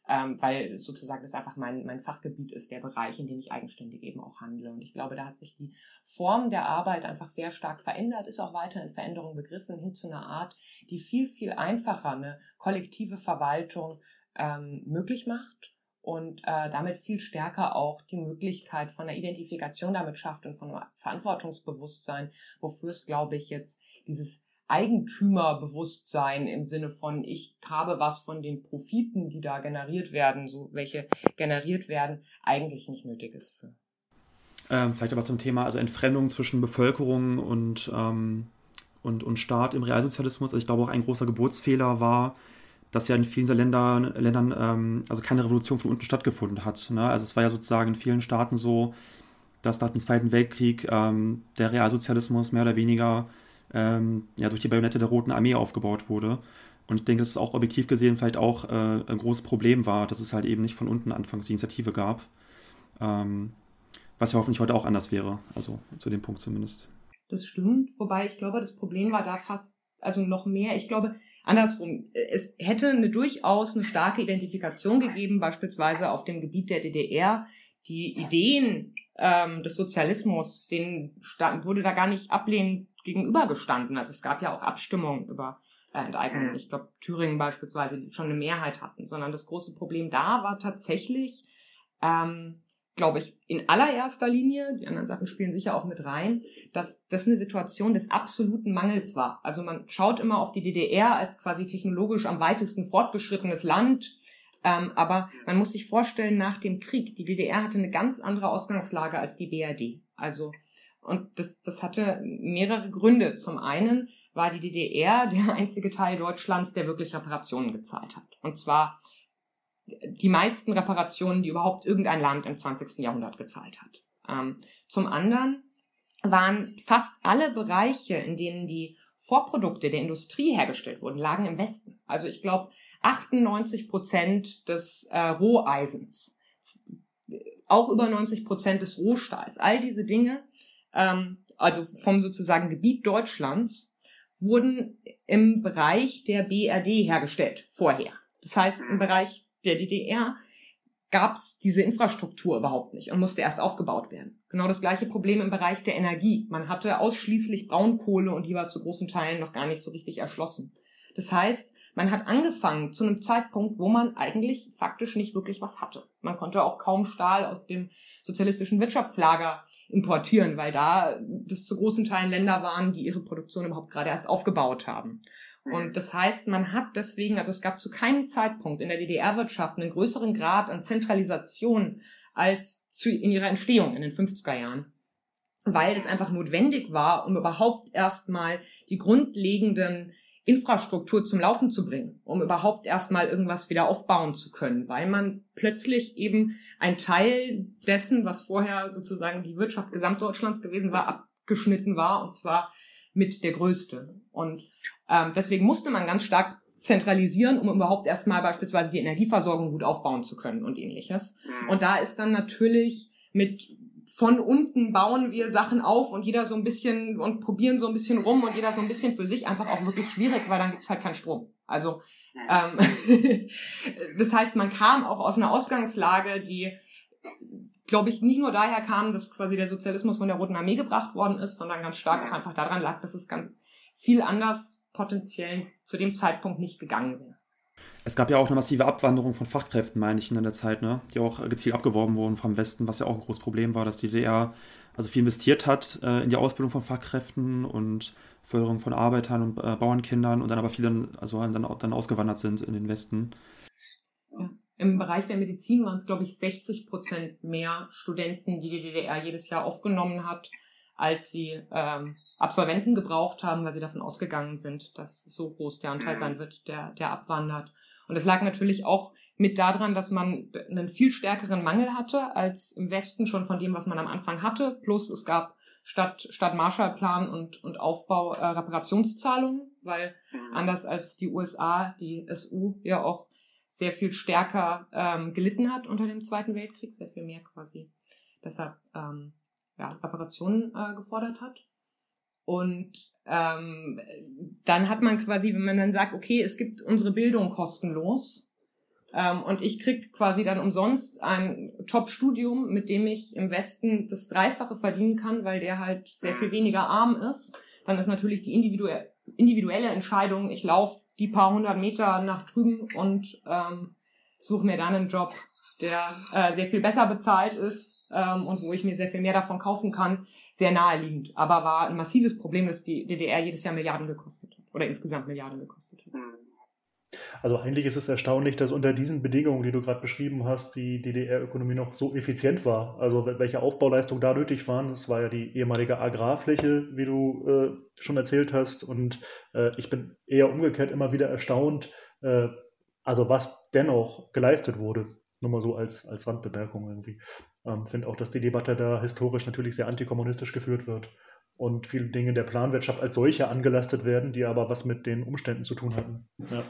Ähm, weil sozusagen das einfach mein, mein Fachgebiet ist, der Bereich, in dem ich eigenständig eben auch handle. Und ich glaube, da hat sich die Form der Arbeit einfach sehr stark verändert, ist auch weiter in Veränderung begriffen, hin zu einer Art, die viel, viel einfacher eine kollektive Verwaltung ähm, möglich macht und äh, damit viel stärker auch die Möglichkeit von einer Identifikation damit schafft und von Verantwortungsbewusstsein, wofür es, glaube ich, jetzt dieses Eigentümerbewusstsein im Sinne von, ich habe was von den Profiten, die da generiert werden, so welche generiert werden, eigentlich nicht nötig ist für. Ähm, vielleicht aber zum Thema, also Entfremdung zwischen Bevölkerung und, ähm, und, und Staat im Realsozialismus. Also ich glaube auch ein großer Geburtsfehler war, dass ja in vielen Ländern, Ländern ähm, also keine Revolution von unten stattgefunden hat. Ne? Also es war ja sozusagen in vielen Staaten so, dass nach dem Zweiten Weltkrieg ähm, der Realsozialismus mehr oder weniger ähm, ja, durch die Bajonette der Roten Armee aufgebaut wurde. Und ich denke, dass es auch objektiv gesehen vielleicht auch äh, ein großes Problem war, dass es halt eben nicht von unten anfangs die Initiative gab. Ähm, was ja hoffentlich heute auch anders wäre. Also zu dem Punkt zumindest. Das stimmt. Wobei ich glaube, das Problem war da fast, also noch mehr. Ich glaube, andersrum, es hätte eine durchaus eine starke Identifikation gegeben, beispielsweise auf dem Gebiet der DDR. Die Ideen ähm, des Sozialismus, denen wurde da gar nicht ablehnend gegenübergestanden. Also es gab ja auch Abstimmungen über äh, Enteignung. Ich glaube, Thüringen beispielsweise, die schon eine Mehrheit hatten, sondern das große Problem da war tatsächlich, ähm, glaube ich, in allererster Linie, die anderen Sachen spielen sicher auch mit rein, dass das eine Situation des absoluten Mangels war. Also man schaut immer auf die DDR als quasi technologisch am weitesten fortgeschrittenes Land, ähm, aber man muss sich vorstellen, nach dem Krieg, die DDR hatte eine ganz andere Ausgangslage als die BRD. Also, und das, das hatte mehrere Gründe. Zum einen war die DDR [laughs] der einzige Teil Deutschlands, der wirklich Reparationen gezahlt hat. Und zwar die meisten Reparationen, die überhaupt irgendein Land im 20. Jahrhundert gezahlt hat. Ähm, zum anderen waren fast alle Bereiche, in denen die Vorprodukte der Industrie hergestellt wurden, lagen im Westen. Also ich glaube, 98 Prozent des äh, Roheisens, auch über 90 Prozent des Rohstahls, all diese Dinge, ähm, also vom sozusagen Gebiet Deutschlands, wurden im Bereich der BRD hergestellt vorher. Das heißt, im Bereich der DDR gab es diese Infrastruktur überhaupt nicht und musste erst aufgebaut werden. Genau das gleiche Problem im Bereich der Energie. Man hatte ausschließlich Braunkohle und die war zu großen Teilen noch gar nicht so richtig erschlossen. Das heißt, man hat angefangen zu einem Zeitpunkt, wo man eigentlich faktisch nicht wirklich was hatte. Man konnte auch kaum Stahl aus dem sozialistischen Wirtschaftslager importieren, weil da das zu großen Teilen Länder waren, die ihre Produktion überhaupt gerade erst aufgebaut haben. Und das heißt, man hat deswegen, also es gab zu keinem Zeitpunkt in der DDR-Wirtschaft einen größeren Grad an Zentralisation als zu, in ihrer Entstehung in den 50er Jahren. Weil es einfach notwendig war, um überhaupt erstmal die grundlegenden Infrastruktur zum Laufen zu bringen, um überhaupt erstmal irgendwas wieder aufbauen zu können, weil man plötzlich eben ein Teil dessen, was vorher sozusagen die Wirtschaft Gesamtdeutschlands gewesen war, abgeschnitten war, und zwar mit der größte. Und ähm, deswegen musste man ganz stark zentralisieren, um überhaupt erstmal beispielsweise die Energieversorgung gut aufbauen zu können und ähnliches. Mhm. Und da ist dann natürlich mit von unten bauen wir Sachen auf und jeder so ein bisschen und probieren so ein bisschen rum und jeder so ein bisschen für sich einfach auch wirklich schwierig, weil dann gibt's halt keinen Strom. Also ähm, [laughs] das heißt, man kam auch aus einer Ausgangslage, die, glaube ich, nicht nur daher kam, dass quasi der Sozialismus von der Roten Armee gebracht worden ist, sondern ganz stark auch einfach daran lag, dass es ganz viel anders potenziell zu dem Zeitpunkt nicht gegangen wäre. Es gab ja auch eine massive Abwanderung von Fachkräften, meine ich, in der Zeit, ne? die auch gezielt abgeworben wurden vom Westen, was ja auch ein großes Problem war, dass die DDR also viel investiert hat äh, in die Ausbildung von Fachkräften und Förderung von Arbeitern und äh, Bauernkindern und dann aber viele also dann, dann ausgewandert sind in den Westen. Im Bereich der Medizin waren es, glaube ich, 60 Prozent mehr Studenten, die die DDR jedes Jahr aufgenommen hat, als sie ähm, Absolventen gebraucht haben, weil sie davon ausgegangen sind, dass so groß der Anteil sein wird, der, der abwandert. Und es lag natürlich auch mit daran, dass man einen viel stärkeren Mangel hatte als im Westen schon von dem, was man am Anfang hatte. Plus es gab statt, statt Marshallplan und, und Aufbau äh, Reparationszahlungen, weil mhm. anders als die USA, die SU ja auch sehr viel stärker ähm, gelitten hat unter dem Zweiten Weltkrieg, sehr viel mehr quasi deshalb ähm, ja, Reparationen äh, gefordert hat. Und ähm, dann hat man quasi, wenn man dann sagt, okay, es gibt unsere Bildung kostenlos ähm, und ich krieg quasi dann umsonst ein Top-Studium, mit dem ich im Westen das Dreifache verdienen kann, weil der halt sehr viel weniger arm ist, dann ist natürlich die individuelle, individuelle Entscheidung, ich laufe die paar hundert Meter nach drüben und ähm, suche mir dann einen Job, der äh, sehr viel besser bezahlt ist ähm, und wo ich mir sehr viel mehr davon kaufen kann, sehr naheliegend. Aber war ein massives Problem, dass die DDR jedes Jahr Milliarden gekostet hat oder insgesamt Milliarden gekostet hat. Also eigentlich ist es erstaunlich, dass unter diesen Bedingungen, die du gerade beschrieben hast, die DDR-Ökonomie noch so effizient war. Also welche Aufbauleistungen da nötig waren, das war ja die ehemalige Agrarfläche, wie du äh, schon erzählt hast. Und äh, ich bin eher umgekehrt immer wieder erstaunt, äh, also was dennoch geleistet wurde. Nur mal so als, als Randbemerkung irgendwie. Ähm, finde auch, dass die Debatte da historisch natürlich sehr antikommunistisch geführt wird und viele Dinge der Planwirtschaft als solche angelastet werden, die aber was mit den Umständen zu tun hatten. Ja.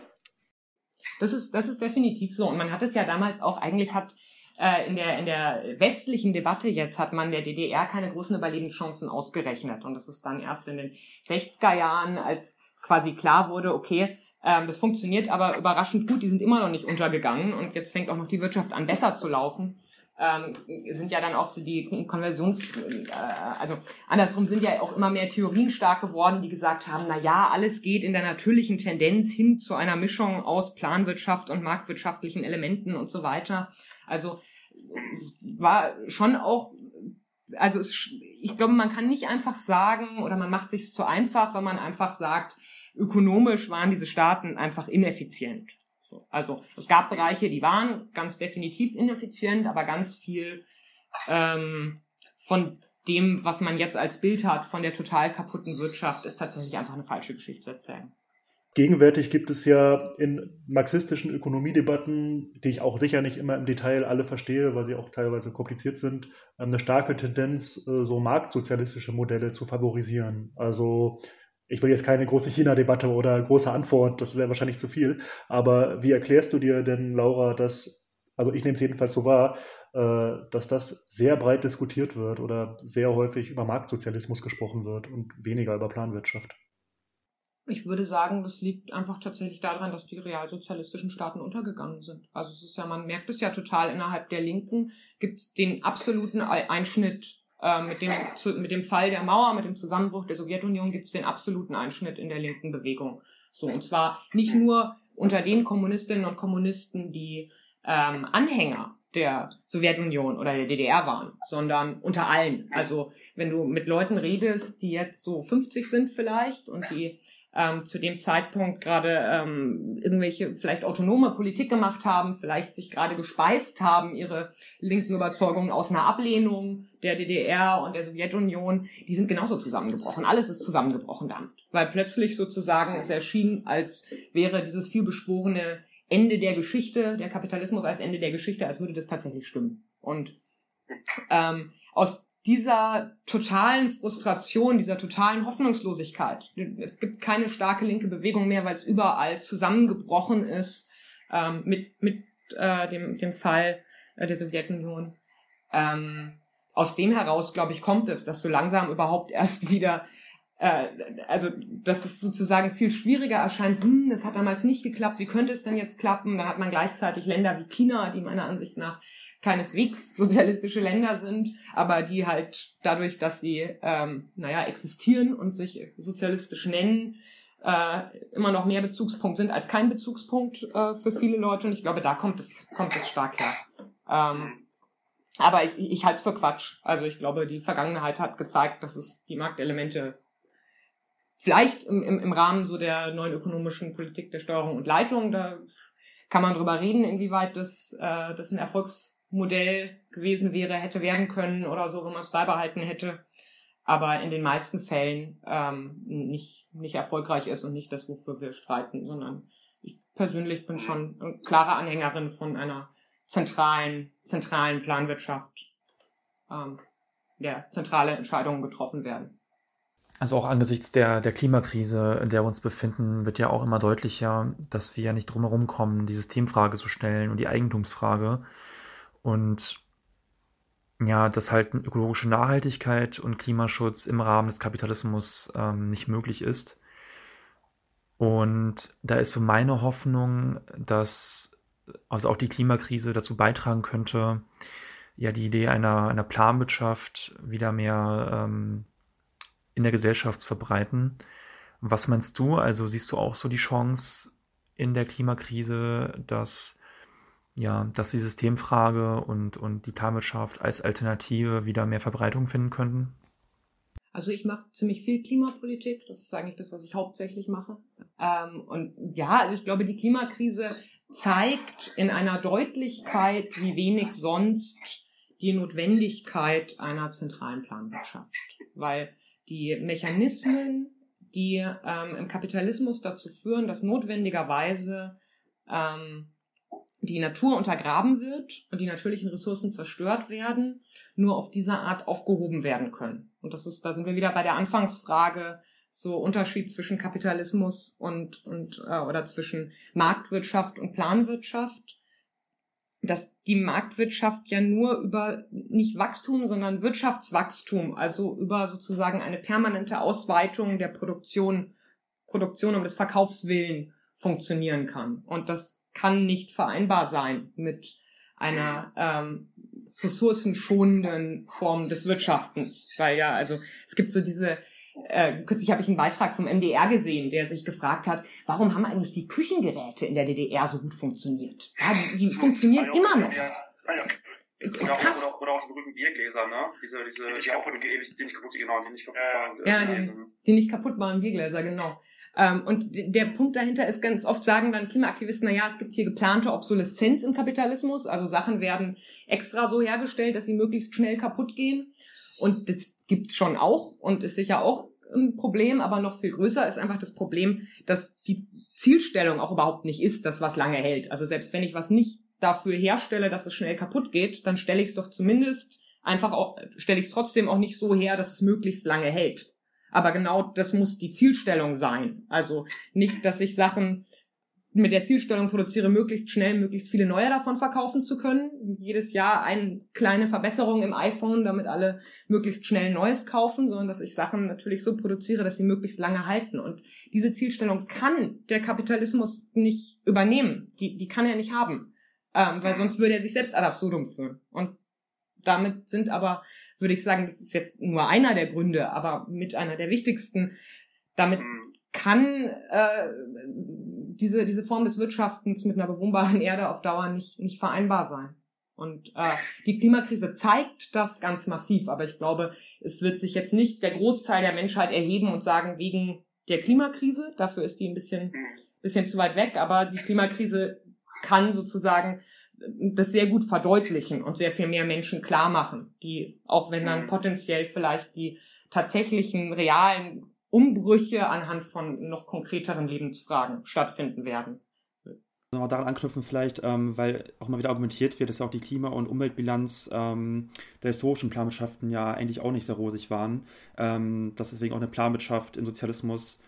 Das ist, das ist definitiv so. Und man hat es ja damals auch, eigentlich hat äh, in, der, in der westlichen Debatte jetzt hat man der DDR keine großen Überlebenschancen ausgerechnet. Und das ist dann erst in den 60er Jahren, als quasi klar wurde, okay, ähm, das funktioniert aber überraschend gut, die sind immer noch nicht untergegangen und jetzt fängt auch noch die Wirtschaft an, besser zu laufen ähm, sind ja dann auch so die Konversions, äh, also andersrum sind ja auch immer mehr Theorien stark geworden, die gesagt haben, na ja, alles geht in der natürlichen Tendenz hin zu einer Mischung aus Planwirtschaft und marktwirtschaftlichen Elementen und so weiter. Also es war schon auch, also es, ich glaube, man kann nicht einfach sagen oder man macht sich zu einfach, wenn man einfach sagt, ökonomisch waren diese Staaten einfach ineffizient. So, also es gab Bereiche, die waren ganz definitiv ineffizient, aber ganz viel ähm, von dem, was man jetzt als Bild hat von der total kaputten Wirtschaft, ist tatsächlich einfach eine falsche Geschichtserzählung. Gegenwärtig gibt es ja in marxistischen Ökonomiedebatten, die ich auch sicher nicht immer im Detail alle verstehe, weil sie auch teilweise kompliziert sind, eine starke Tendenz, äh, so marktsozialistische Modelle zu favorisieren. Also ich will jetzt keine große China-Debatte oder große Antwort, das wäre wahrscheinlich zu viel. Aber wie erklärst du dir denn, Laura, dass, also ich nehme es jedenfalls so wahr, äh, dass das sehr breit diskutiert wird oder sehr häufig über Marktsozialismus gesprochen wird und weniger über Planwirtschaft? Ich würde sagen, das liegt einfach tatsächlich daran, dass die realsozialistischen Staaten untergegangen sind. Also es ist ja, man merkt es ja total innerhalb der Linken, gibt es den absoluten Einschnitt äh, mit, dem, zu, mit dem Fall der Mauer, mit dem Zusammenbruch der Sowjetunion gibt es den absoluten Einschnitt in der linken Bewegung. So, und zwar nicht nur unter den Kommunistinnen und Kommunisten, die ähm, Anhänger der Sowjetunion oder der DDR waren, sondern unter allen. Also wenn du mit Leuten redest, die jetzt so 50 sind vielleicht und die ähm, zu dem Zeitpunkt gerade ähm, irgendwelche vielleicht autonome Politik gemacht haben, vielleicht sich gerade gespeist haben, ihre linken Überzeugungen aus einer Ablehnung der DDR und der Sowjetunion, die sind genauso zusammengebrochen. Alles ist zusammengebrochen damit, weil plötzlich sozusagen es erschien, als wäre dieses vielbeschworene Ende der Geschichte, der Kapitalismus als Ende der Geschichte, als würde das tatsächlich stimmen. Und ähm, aus dieser totalen Frustration, dieser totalen Hoffnungslosigkeit. Es gibt keine starke linke Bewegung mehr, weil es überall zusammengebrochen ist ähm, mit, mit äh, dem, dem Fall äh, der Sowjetunion. Ähm, aus dem heraus, glaube ich, kommt es, dass so langsam überhaupt erst [laughs] wieder äh, also dass es sozusagen viel schwieriger erscheint, hm, das hat damals nicht geklappt, wie könnte es denn jetzt klappen? Dann hat man gleichzeitig Länder wie China, die meiner Ansicht nach keineswegs [laughs] sozialistische Länder sind, aber die halt dadurch, dass sie ähm, naja existieren und sich sozialistisch nennen, äh, immer noch mehr Bezugspunkt sind als kein Bezugspunkt äh, für viele Leute. Und ich glaube, da kommt es kommt es stark her. Ähm, aber ich, ich halte es für Quatsch. Also ich glaube, die Vergangenheit hat gezeigt, dass es die Marktelemente vielleicht im, im, im Rahmen so der neuen ökonomischen Politik der Steuerung und Leitung, da kann man drüber reden, inwieweit das, äh, das ein Erfolgsmodell gewesen wäre, hätte werden können oder so, wenn man es beibehalten hätte. Aber in den meisten Fällen ähm, nicht, nicht erfolgreich ist und nicht das, wofür wir streiten, sondern ich persönlich bin schon eine klare Anhängerin von einer zentralen, zentralen Planwirtschaft, ähm, der zentrale Entscheidungen getroffen werden. Also auch angesichts der, der Klimakrise, in der wir uns befinden, wird ja auch immer deutlicher, dass wir ja nicht drumherum kommen, die Systemfrage zu stellen und die Eigentumsfrage. Und ja, dass halt ökologische Nachhaltigkeit und Klimaschutz im Rahmen des Kapitalismus ähm, nicht möglich ist. Und da ist so meine Hoffnung, dass also auch die Klimakrise dazu beitragen könnte, ja, die Idee einer, einer Planwirtschaft wieder mehr ähm, in der Gesellschaft verbreiten. Was meinst du? Also siehst du auch so die Chance in der Klimakrise, dass ja, dass die Systemfrage und, und die Planwirtschaft als Alternative wieder mehr Verbreitung finden könnten? Also ich mache ziemlich viel Klimapolitik, das ist eigentlich das, was ich hauptsächlich mache. Ähm, und ja, also ich glaube, die Klimakrise zeigt in einer Deutlichkeit, wie wenig sonst die Notwendigkeit einer zentralen Planwirtschaft. Weil die Mechanismen, die ähm, im Kapitalismus dazu führen, dass notwendigerweise ähm, die Natur untergraben wird und die natürlichen Ressourcen zerstört werden, nur auf diese Art aufgehoben werden können. Und das ist, da sind wir wieder bei der Anfangsfrage, so Unterschied zwischen Kapitalismus und, und äh, oder zwischen Marktwirtschaft und Planwirtschaft dass die Marktwirtschaft ja nur über nicht Wachstum, sondern Wirtschaftswachstum, also über sozusagen eine permanente Ausweitung der Produktion, Produktion um des Verkaufswillen funktionieren kann. Und das kann nicht vereinbar sein mit einer ähm, ressourcenschonenden Form des Wirtschaftens. Weil ja, also es gibt so diese äh, kürzlich habe ich einen Beitrag vom MDR gesehen, der sich gefragt hat, warum haben eigentlich die Küchengeräte in der DDR so gut funktioniert? Ja, die, die funktionieren ja, immer noch. Ja, oder auch, oder, oder auch die berühmten Biergläser, ne? Diese, diese, die, die, auch, die, die nicht kaputt, genau, die nicht kaputt waren. Ja, die, die nicht kaputt waren Biergläser, genau. Ähm, und der Punkt dahinter ist ganz oft sagen dann Klimaaktivisten, na ja, es gibt hier geplante Obsoleszenz im Kapitalismus, also Sachen werden extra so hergestellt, dass sie möglichst schnell kaputt gehen. Und das gibt's schon auch und ist sicher auch ein Problem, aber noch viel größer ist einfach das Problem, dass die Zielstellung auch überhaupt nicht ist, dass was lange hält. Also selbst wenn ich was nicht dafür herstelle, dass es schnell kaputt geht, dann stelle ich es doch zumindest einfach auch, stelle ich es trotzdem auch nicht so her, dass es möglichst lange hält. Aber genau das muss die Zielstellung sein. Also nicht, dass ich Sachen mit der Zielstellung produziere, möglichst schnell möglichst viele neue davon verkaufen zu können. Jedes Jahr eine kleine Verbesserung im iPhone, damit alle möglichst schnell Neues kaufen, sondern dass ich Sachen natürlich so produziere, dass sie möglichst lange halten. Und diese Zielstellung kann der Kapitalismus nicht übernehmen. Die, die kann er nicht haben. Ähm, weil sonst würde er sich selbst ad absurdum führen. Und damit sind aber, würde ich sagen, das ist jetzt nur einer der Gründe, aber mit einer der wichtigsten, damit mhm. kann äh, diese, diese Form des Wirtschaftens mit einer bewohnbaren Erde auf Dauer nicht, nicht vereinbar sein. Und äh, die Klimakrise zeigt das ganz massiv, aber ich glaube, es wird sich jetzt nicht der Großteil der Menschheit erheben und sagen, wegen der Klimakrise, dafür ist die ein bisschen, bisschen zu weit weg, aber die Klimakrise kann sozusagen das sehr gut verdeutlichen und sehr viel mehr Menschen klar machen, die, auch wenn dann potenziell vielleicht die tatsächlichen realen Umbrüche anhand von noch konkreteren Lebensfragen stattfinden werden. Nochmal daran anknüpfen vielleicht, ähm, weil auch mal wieder argumentiert wird, dass auch die Klima- und Umweltbilanz ähm, der historischen Planwirtschaften ja eigentlich auch nicht sehr rosig waren, ähm, dass deswegen auch eine Planwirtschaft im Sozialismus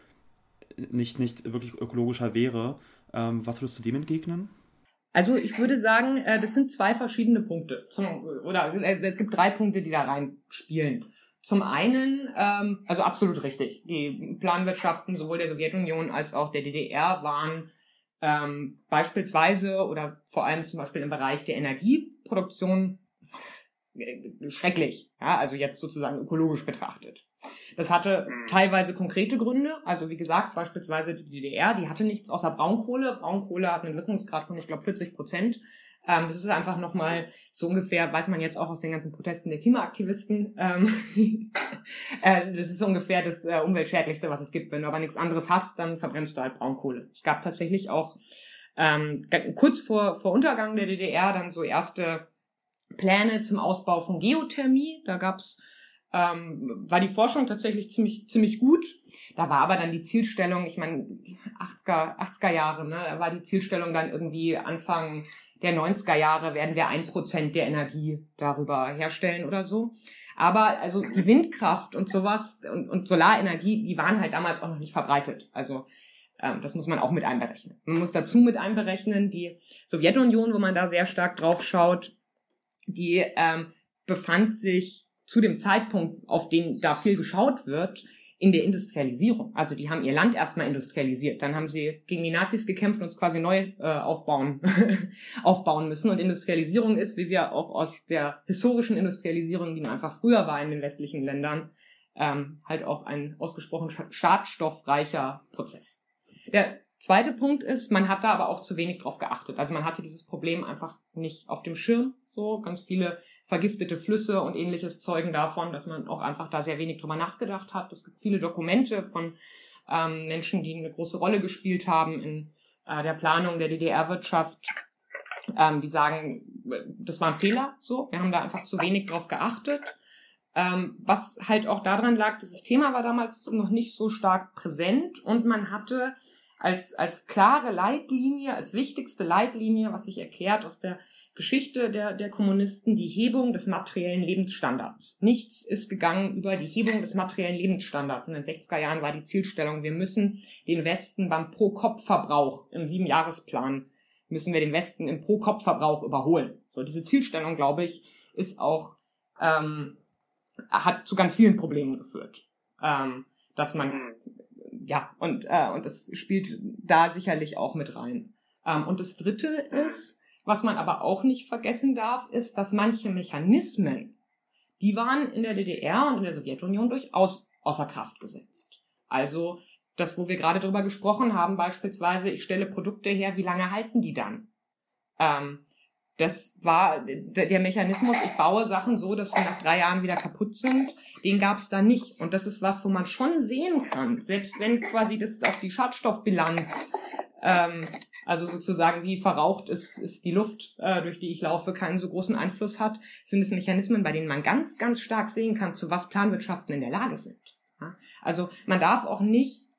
nicht, nicht wirklich ökologischer wäre. Ähm, was würdest du dem entgegnen? Also ich würde sagen, äh, das sind zwei verschiedene Punkte. Zum, oder äh, es gibt drei Punkte, die da reinspielen. Zum einen, ähm, also absolut richtig, die Planwirtschaften sowohl der Sowjetunion als auch der DDR waren ähm, beispielsweise oder vor allem zum Beispiel im Bereich der Energieproduktion äh, schrecklich, ja, also jetzt sozusagen ökologisch betrachtet. Das hatte teilweise konkrete Gründe, also wie gesagt, beispielsweise die DDR, die hatte nichts außer Braunkohle. Braunkohle hat einen Wirkungsgrad von, ich glaube, 40 Prozent. Ähm, das ist einfach nochmal so ungefähr, weiß man jetzt auch aus den ganzen Protesten der Klimaaktivisten, ähm, [laughs] äh, das ist ungefähr das äh, Umweltschädlichste, was es gibt. Wenn du aber nichts anderes hast, dann verbrennst du halt Braunkohle. Es gab tatsächlich auch ähm, kurz vor, vor Untergang der DDR dann so erste Pläne zum Ausbau von Geothermie. Da gab's ähm, war die Forschung tatsächlich ziemlich ziemlich gut. Da war aber dann die Zielstellung, ich meine 80er 80er Jahre, ne, da war die Zielstellung dann irgendwie Anfang der 90er Jahre werden wir ein Prozent der Energie darüber herstellen oder so. Aber also die Windkraft und sowas und, und Solarenergie, die waren halt damals auch noch nicht verbreitet. Also ähm, das muss man auch mit einberechnen. Man muss dazu mit einberechnen, die Sowjetunion, wo man da sehr stark drauf schaut, die ähm, befand sich zu dem Zeitpunkt, auf den da viel geschaut wird, in der Industrialisierung. Also die haben ihr Land erstmal industrialisiert, dann haben sie gegen die Nazis gekämpft und es quasi neu äh, aufbauen, [laughs] aufbauen müssen. Und Industrialisierung ist, wie wir auch aus der historischen Industrialisierung, die einfach früher war in den westlichen Ländern, ähm, halt auch ein ausgesprochen schadstoffreicher Prozess. Der zweite Punkt ist, man hat da aber auch zu wenig drauf geachtet. Also man hatte dieses Problem einfach nicht auf dem Schirm. So ganz viele vergiftete Flüsse und ähnliches zeugen davon, dass man auch einfach da sehr wenig drüber nachgedacht hat. Es gibt viele Dokumente von ähm, Menschen, die eine große Rolle gespielt haben in äh, der Planung der DDR-Wirtschaft, ähm, die sagen, das war ein Fehler. So, wir haben da einfach zu wenig drauf geachtet. Ähm, was halt auch daran lag, dieses Thema war damals noch nicht so stark präsent und man hatte als, als klare Leitlinie, als wichtigste Leitlinie, was sich erklärt aus der Geschichte der, der Kommunisten, die Hebung des materiellen Lebensstandards. Nichts ist gegangen über die Hebung des materiellen Lebensstandards. In den 60er Jahren war die Zielstellung, wir müssen den Westen beim Pro-Kopf-Verbrauch im Siebenjahresplan müssen wir den Westen im Pro-Kopf-Verbrauch überholen. So, diese Zielstellung, glaube ich, ist auch, ähm, hat zu ganz vielen Problemen geführt. Ähm, dass man ja, und, äh, und das spielt da sicherlich auch mit rein. Ähm, und das Dritte ist, was man aber auch nicht vergessen darf, ist, dass manche Mechanismen, die waren in der DDR und in der Sowjetunion durchaus außer Kraft gesetzt. Also das, wo wir gerade drüber gesprochen haben, beispielsweise, ich stelle Produkte her, wie lange halten die dann? Ähm, das war der Mechanismus, ich baue Sachen so, dass sie nach drei Jahren wieder kaputt sind. Den gab es da nicht. Und das ist was, wo man schon sehen kann, selbst wenn quasi das auf die Schadstoffbilanz, ähm, also sozusagen wie verraucht ist, ist die Luft, äh, durch die ich laufe, keinen so großen Einfluss hat, sind es Mechanismen, bei denen man ganz, ganz stark sehen kann, zu was Planwirtschaften in der Lage sind. Ja? Also man darf auch nicht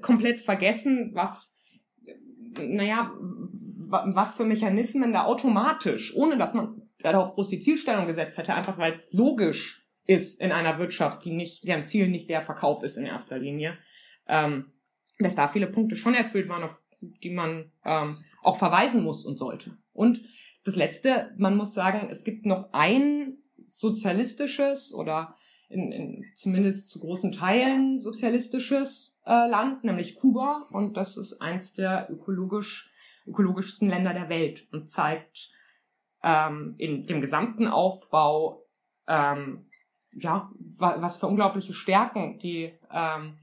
komplett vergessen, was, naja, was für Mechanismen da automatisch, ohne dass man darauf bloß die Zielstellung gesetzt hätte, einfach weil es logisch ist in einer Wirtschaft, die nicht, deren Ziel nicht der Verkauf ist in erster Linie, ähm, dass da viele Punkte schon erfüllt waren, auf, die man ähm, auch verweisen muss und sollte. Und das Letzte, man muss sagen, es gibt noch ein sozialistisches oder in, in zumindest zu großen Teilen sozialistisches äh, Land, nämlich Kuba. Und das ist eins der ökologisch, ökologischsten Länder der Welt und zeigt ähm, in dem gesamten Aufbau ähm, ja, was für unglaubliche Stärken die ähm,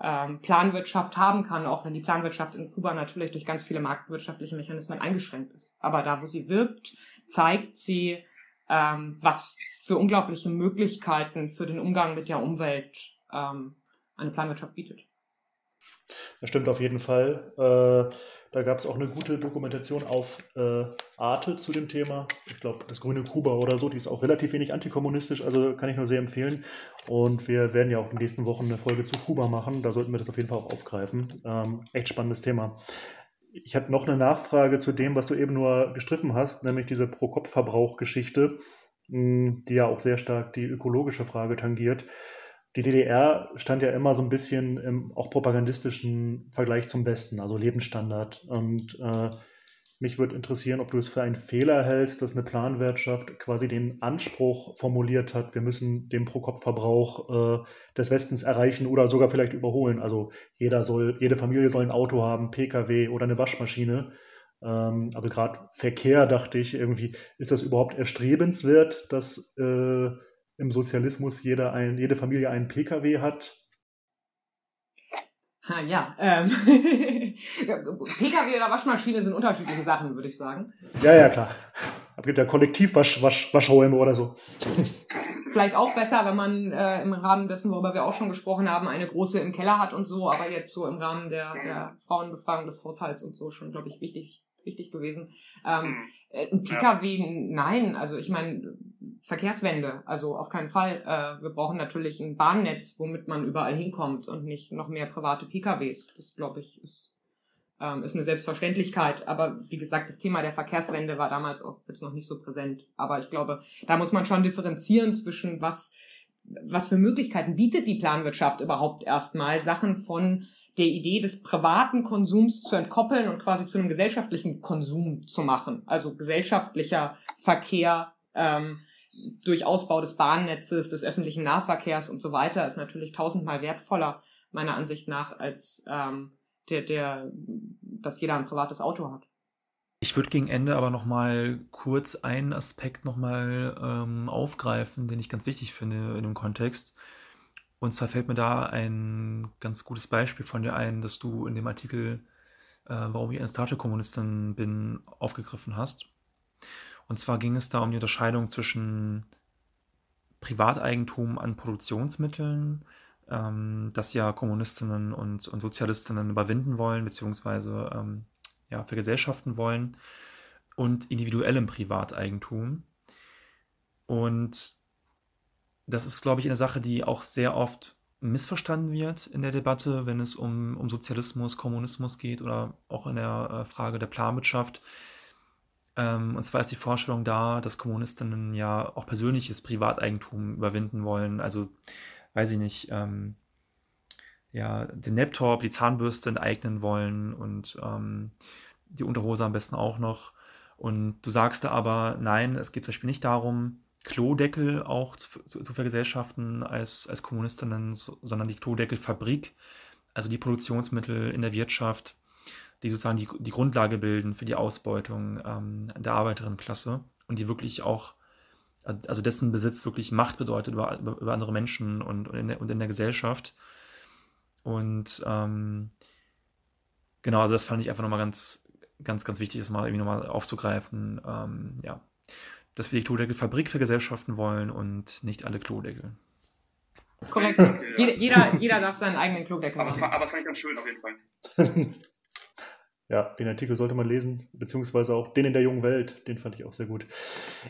ähm, Planwirtschaft haben kann, auch wenn die Planwirtschaft in Kuba natürlich durch ganz viele marktwirtschaftliche Mechanismen eingeschränkt ist. Aber da, wo sie wirkt, zeigt sie, ähm, was für unglaubliche Möglichkeiten für den Umgang mit der Umwelt ähm, eine Planwirtschaft bietet. Das stimmt auf jeden Fall. Äh, da gab es auch eine gute Dokumentation auf äh, Arte zu dem Thema. Ich glaube, das grüne Kuba oder so, die ist auch relativ wenig antikommunistisch, also kann ich nur sehr empfehlen. Und wir werden ja auch in den nächsten Wochen eine Folge zu Kuba machen. Da sollten wir das auf jeden Fall auch aufgreifen. Ähm, echt spannendes Thema. Ich hatte noch eine Nachfrage zu dem, was du eben nur gestriffen hast, nämlich diese Pro-Kopf-Verbrauch-Geschichte, hm, die ja auch sehr stark die ökologische Frage tangiert die DDR stand ja immer so ein bisschen im auch propagandistischen Vergleich zum Westen, also Lebensstandard. Und äh, mich würde interessieren, ob du es für einen Fehler hältst, dass eine Planwirtschaft quasi den Anspruch formuliert hat, wir müssen den Pro-Kopf-Verbrauch äh, des Westens erreichen oder sogar vielleicht überholen. Also jeder soll, jede Familie soll ein Auto haben, Pkw oder eine Waschmaschine. Ähm, also gerade Verkehr dachte ich irgendwie, ist das überhaupt erstrebenswert, dass äh, im Sozialismus jeder ein, jede Familie einen Pkw hat. Ha, ja, ähm, [laughs] Pkw oder Waschmaschine sind unterschiedliche Sachen, würde ich sagen. Ja, ja, klar. Es gibt ja Kollektivwaschräume oder so. Vielleicht auch besser, wenn man äh, im Rahmen dessen, worüber wir auch schon gesprochen haben, eine große im Keller hat und so, aber jetzt so im Rahmen der, der Frauenbefragung des Haushalts und so schon, glaube ich, wichtig, wichtig gewesen. Ähm, hm. äh, ein Pkw, ja. nein, also ich meine, Verkehrswende, also auf keinen Fall. Äh, wir brauchen natürlich ein Bahnnetz, womit man überall hinkommt und nicht noch mehr private PKWs. Das, glaube ich, ist, ähm, ist eine Selbstverständlichkeit. Aber wie gesagt, das Thema der Verkehrswende war damals auch jetzt noch nicht so präsent. Aber ich glaube, da muss man schon differenzieren zwischen was, was für Möglichkeiten bietet die Planwirtschaft überhaupt erstmal, Sachen von der Idee des privaten Konsums zu entkoppeln und quasi zu einem gesellschaftlichen Konsum zu machen. Also gesellschaftlicher Verkehr, ähm, durch Ausbau des Bahnnetzes, des öffentlichen Nahverkehrs und so weiter ist natürlich tausendmal wertvoller, meiner Ansicht nach, als ähm, der, der, dass jeder ein privates Auto hat. Ich würde gegen Ende aber noch mal kurz einen Aspekt noch mal ähm, aufgreifen, den ich ganz wichtig finde in dem Kontext. Und zwar fällt mir da ein ganz gutes Beispiel von dir ein, dass du in dem Artikel, äh, warum ich eine Starter-Kommunistin bin, aufgegriffen hast. Und zwar ging es da um die Unterscheidung zwischen Privateigentum an Produktionsmitteln, ähm, das ja Kommunistinnen und, und Sozialistinnen überwinden wollen, beziehungsweise ähm, ja, vergesellschaften wollen, und individuellem Privateigentum. Und das ist, glaube ich, eine Sache, die auch sehr oft missverstanden wird in der Debatte, wenn es um, um Sozialismus, Kommunismus geht oder auch in der äh, Frage der Planwirtschaft. Ähm, und zwar ist die Vorstellung da, dass Kommunistinnen ja auch persönliches Privateigentum überwinden wollen. Also, weiß ich nicht, ähm, ja, den Laptop, die Zahnbürste enteignen wollen und ähm, die Unterhose am besten auch noch. Und du sagst da aber, nein, es geht zum Beispiel nicht darum, Klodeckel auch zu, zu, zu vergesellschaften als, als Kommunistinnen, sondern die Klodeckelfabrik, also die Produktionsmittel in der Wirtschaft, die sozusagen die, die Grundlage bilden für die Ausbeutung ähm, der Arbeiterinnenklasse und die wirklich auch, also dessen Besitz wirklich Macht bedeutet über, über, andere Menschen und, und, in der, und in der Gesellschaft. Und ähm, genau, also das fand ich einfach nochmal ganz, ganz, ganz wichtig, das mal irgendwie nochmal aufzugreifen. Ähm, ja, dass wir die Klodeckelfabrik vergesellschaften wollen und nicht alle Klodeckel. Korrekt. Okay, ja. jeder, jeder darf seinen eigenen Klodeckel machen. Aber das fand ich ganz schön auf jeden Fall. [laughs] Ja, den Artikel sollte man lesen, beziehungsweise auch den in der jungen Welt, den fand ich auch sehr gut.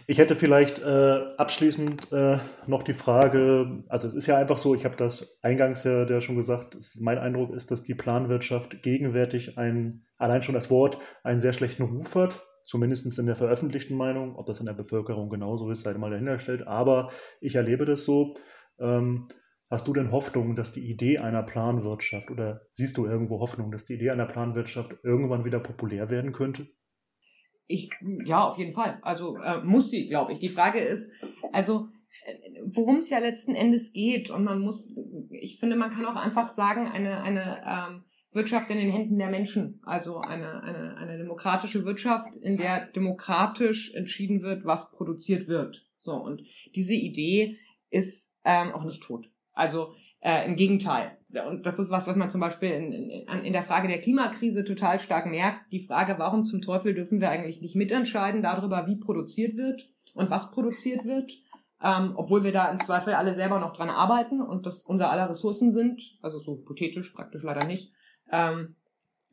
Ich hätte vielleicht äh, abschließend äh, noch die Frage, also es ist ja einfach so, ich habe das eingangs ja, ja schon gesagt, es, mein Eindruck ist, dass die Planwirtschaft gegenwärtig ein, allein schon das Wort, einen sehr schlechten Ruf hat, zumindest in der veröffentlichten Meinung, ob das in der Bevölkerung genauso ist, sei mal dahintergestellt, aber ich erlebe das so. Ähm, Hast du denn Hoffnung, dass die Idee einer Planwirtschaft oder siehst du irgendwo Hoffnung, dass die Idee einer Planwirtschaft irgendwann wieder populär werden könnte? Ich, ja, auf jeden Fall. Also äh, muss sie, glaube ich. Die Frage ist, also äh, worum es ja letzten Endes geht und man muss, ich finde, man kann auch einfach sagen, eine, eine ähm, Wirtschaft in den Händen der Menschen. Also eine, eine, eine demokratische Wirtschaft, in der demokratisch entschieden wird, was produziert wird. So, und diese Idee ist ähm, auch nicht tot. Also äh, im Gegenteil. Und das ist was, was man zum Beispiel in, in, in der Frage der Klimakrise total stark merkt. Die Frage, warum zum Teufel dürfen wir eigentlich nicht mitentscheiden darüber, wie produziert wird und was produziert wird. Ähm, obwohl wir da im Zweifel alle selber noch dran arbeiten und das unser aller Ressourcen sind, also so hypothetisch, praktisch leider nicht, ähm,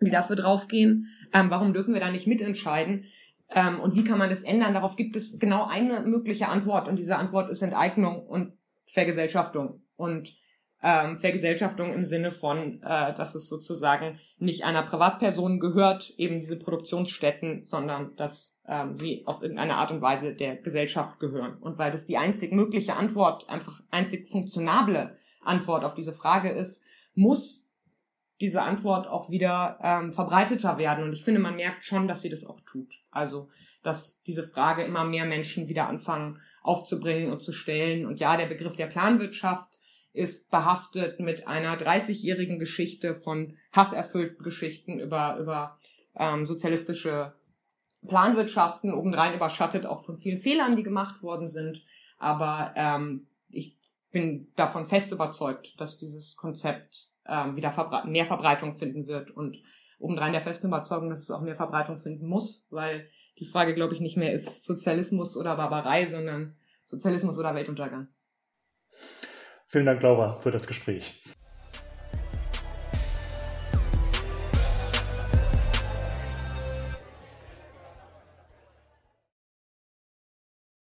die dafür draufgehen. Ähm, warum dürfen wir da nicht mitentscheiden? Ähm, und wie kann man das ändern? Darauf gibt es genau eine mögliche Antwort und diese Antwort ist Enteignung und Vergesellschaftung. Und ähm, Vergesellschaftung im Sinne von, äh, dass es sozusagen nicht einer Privatperson gehört, eben diese Produktionsstätten, sondern dass ähm, sie auf irgendeine Art und Weise der Gesellschaft gehören. Und weil das die einzig mögliche Antwort, einfach einzig funktionable Antwort auf diese Frage ist, muss diese Antwort auch wieder ähm, verbreiteter werden. Und ich finde, man merkt schon, dass sie das auch tut. Also, dass diese Frage immer mehr Menschen wieder anfangen aufzubringen und zu stellen. Und ja, der Begriff der Planwirtschaft ist behaftet mit einer 30-jährigen Geschichte von hasserfüllten Geschichten über, über ähm, sozialistische Planwirtschaften, obendrein überschattet auch von vielen Fehlern, die gemacht worden sind. Aber ähm, ich bin davon fest überzeugt, dass dieses Konzept ähm, wieder verbre mehr Verbreitung finden wird und obendrein der festen Überzeugung, dass es auch mehr Verbreitung finden muss, weil die Frage, glaube ich, nicht mehr ist Sozialismus oder Barbarei, sondern Sozialismus oder Weltuntergang. Vielen Dank, Laura, für das Gespräch.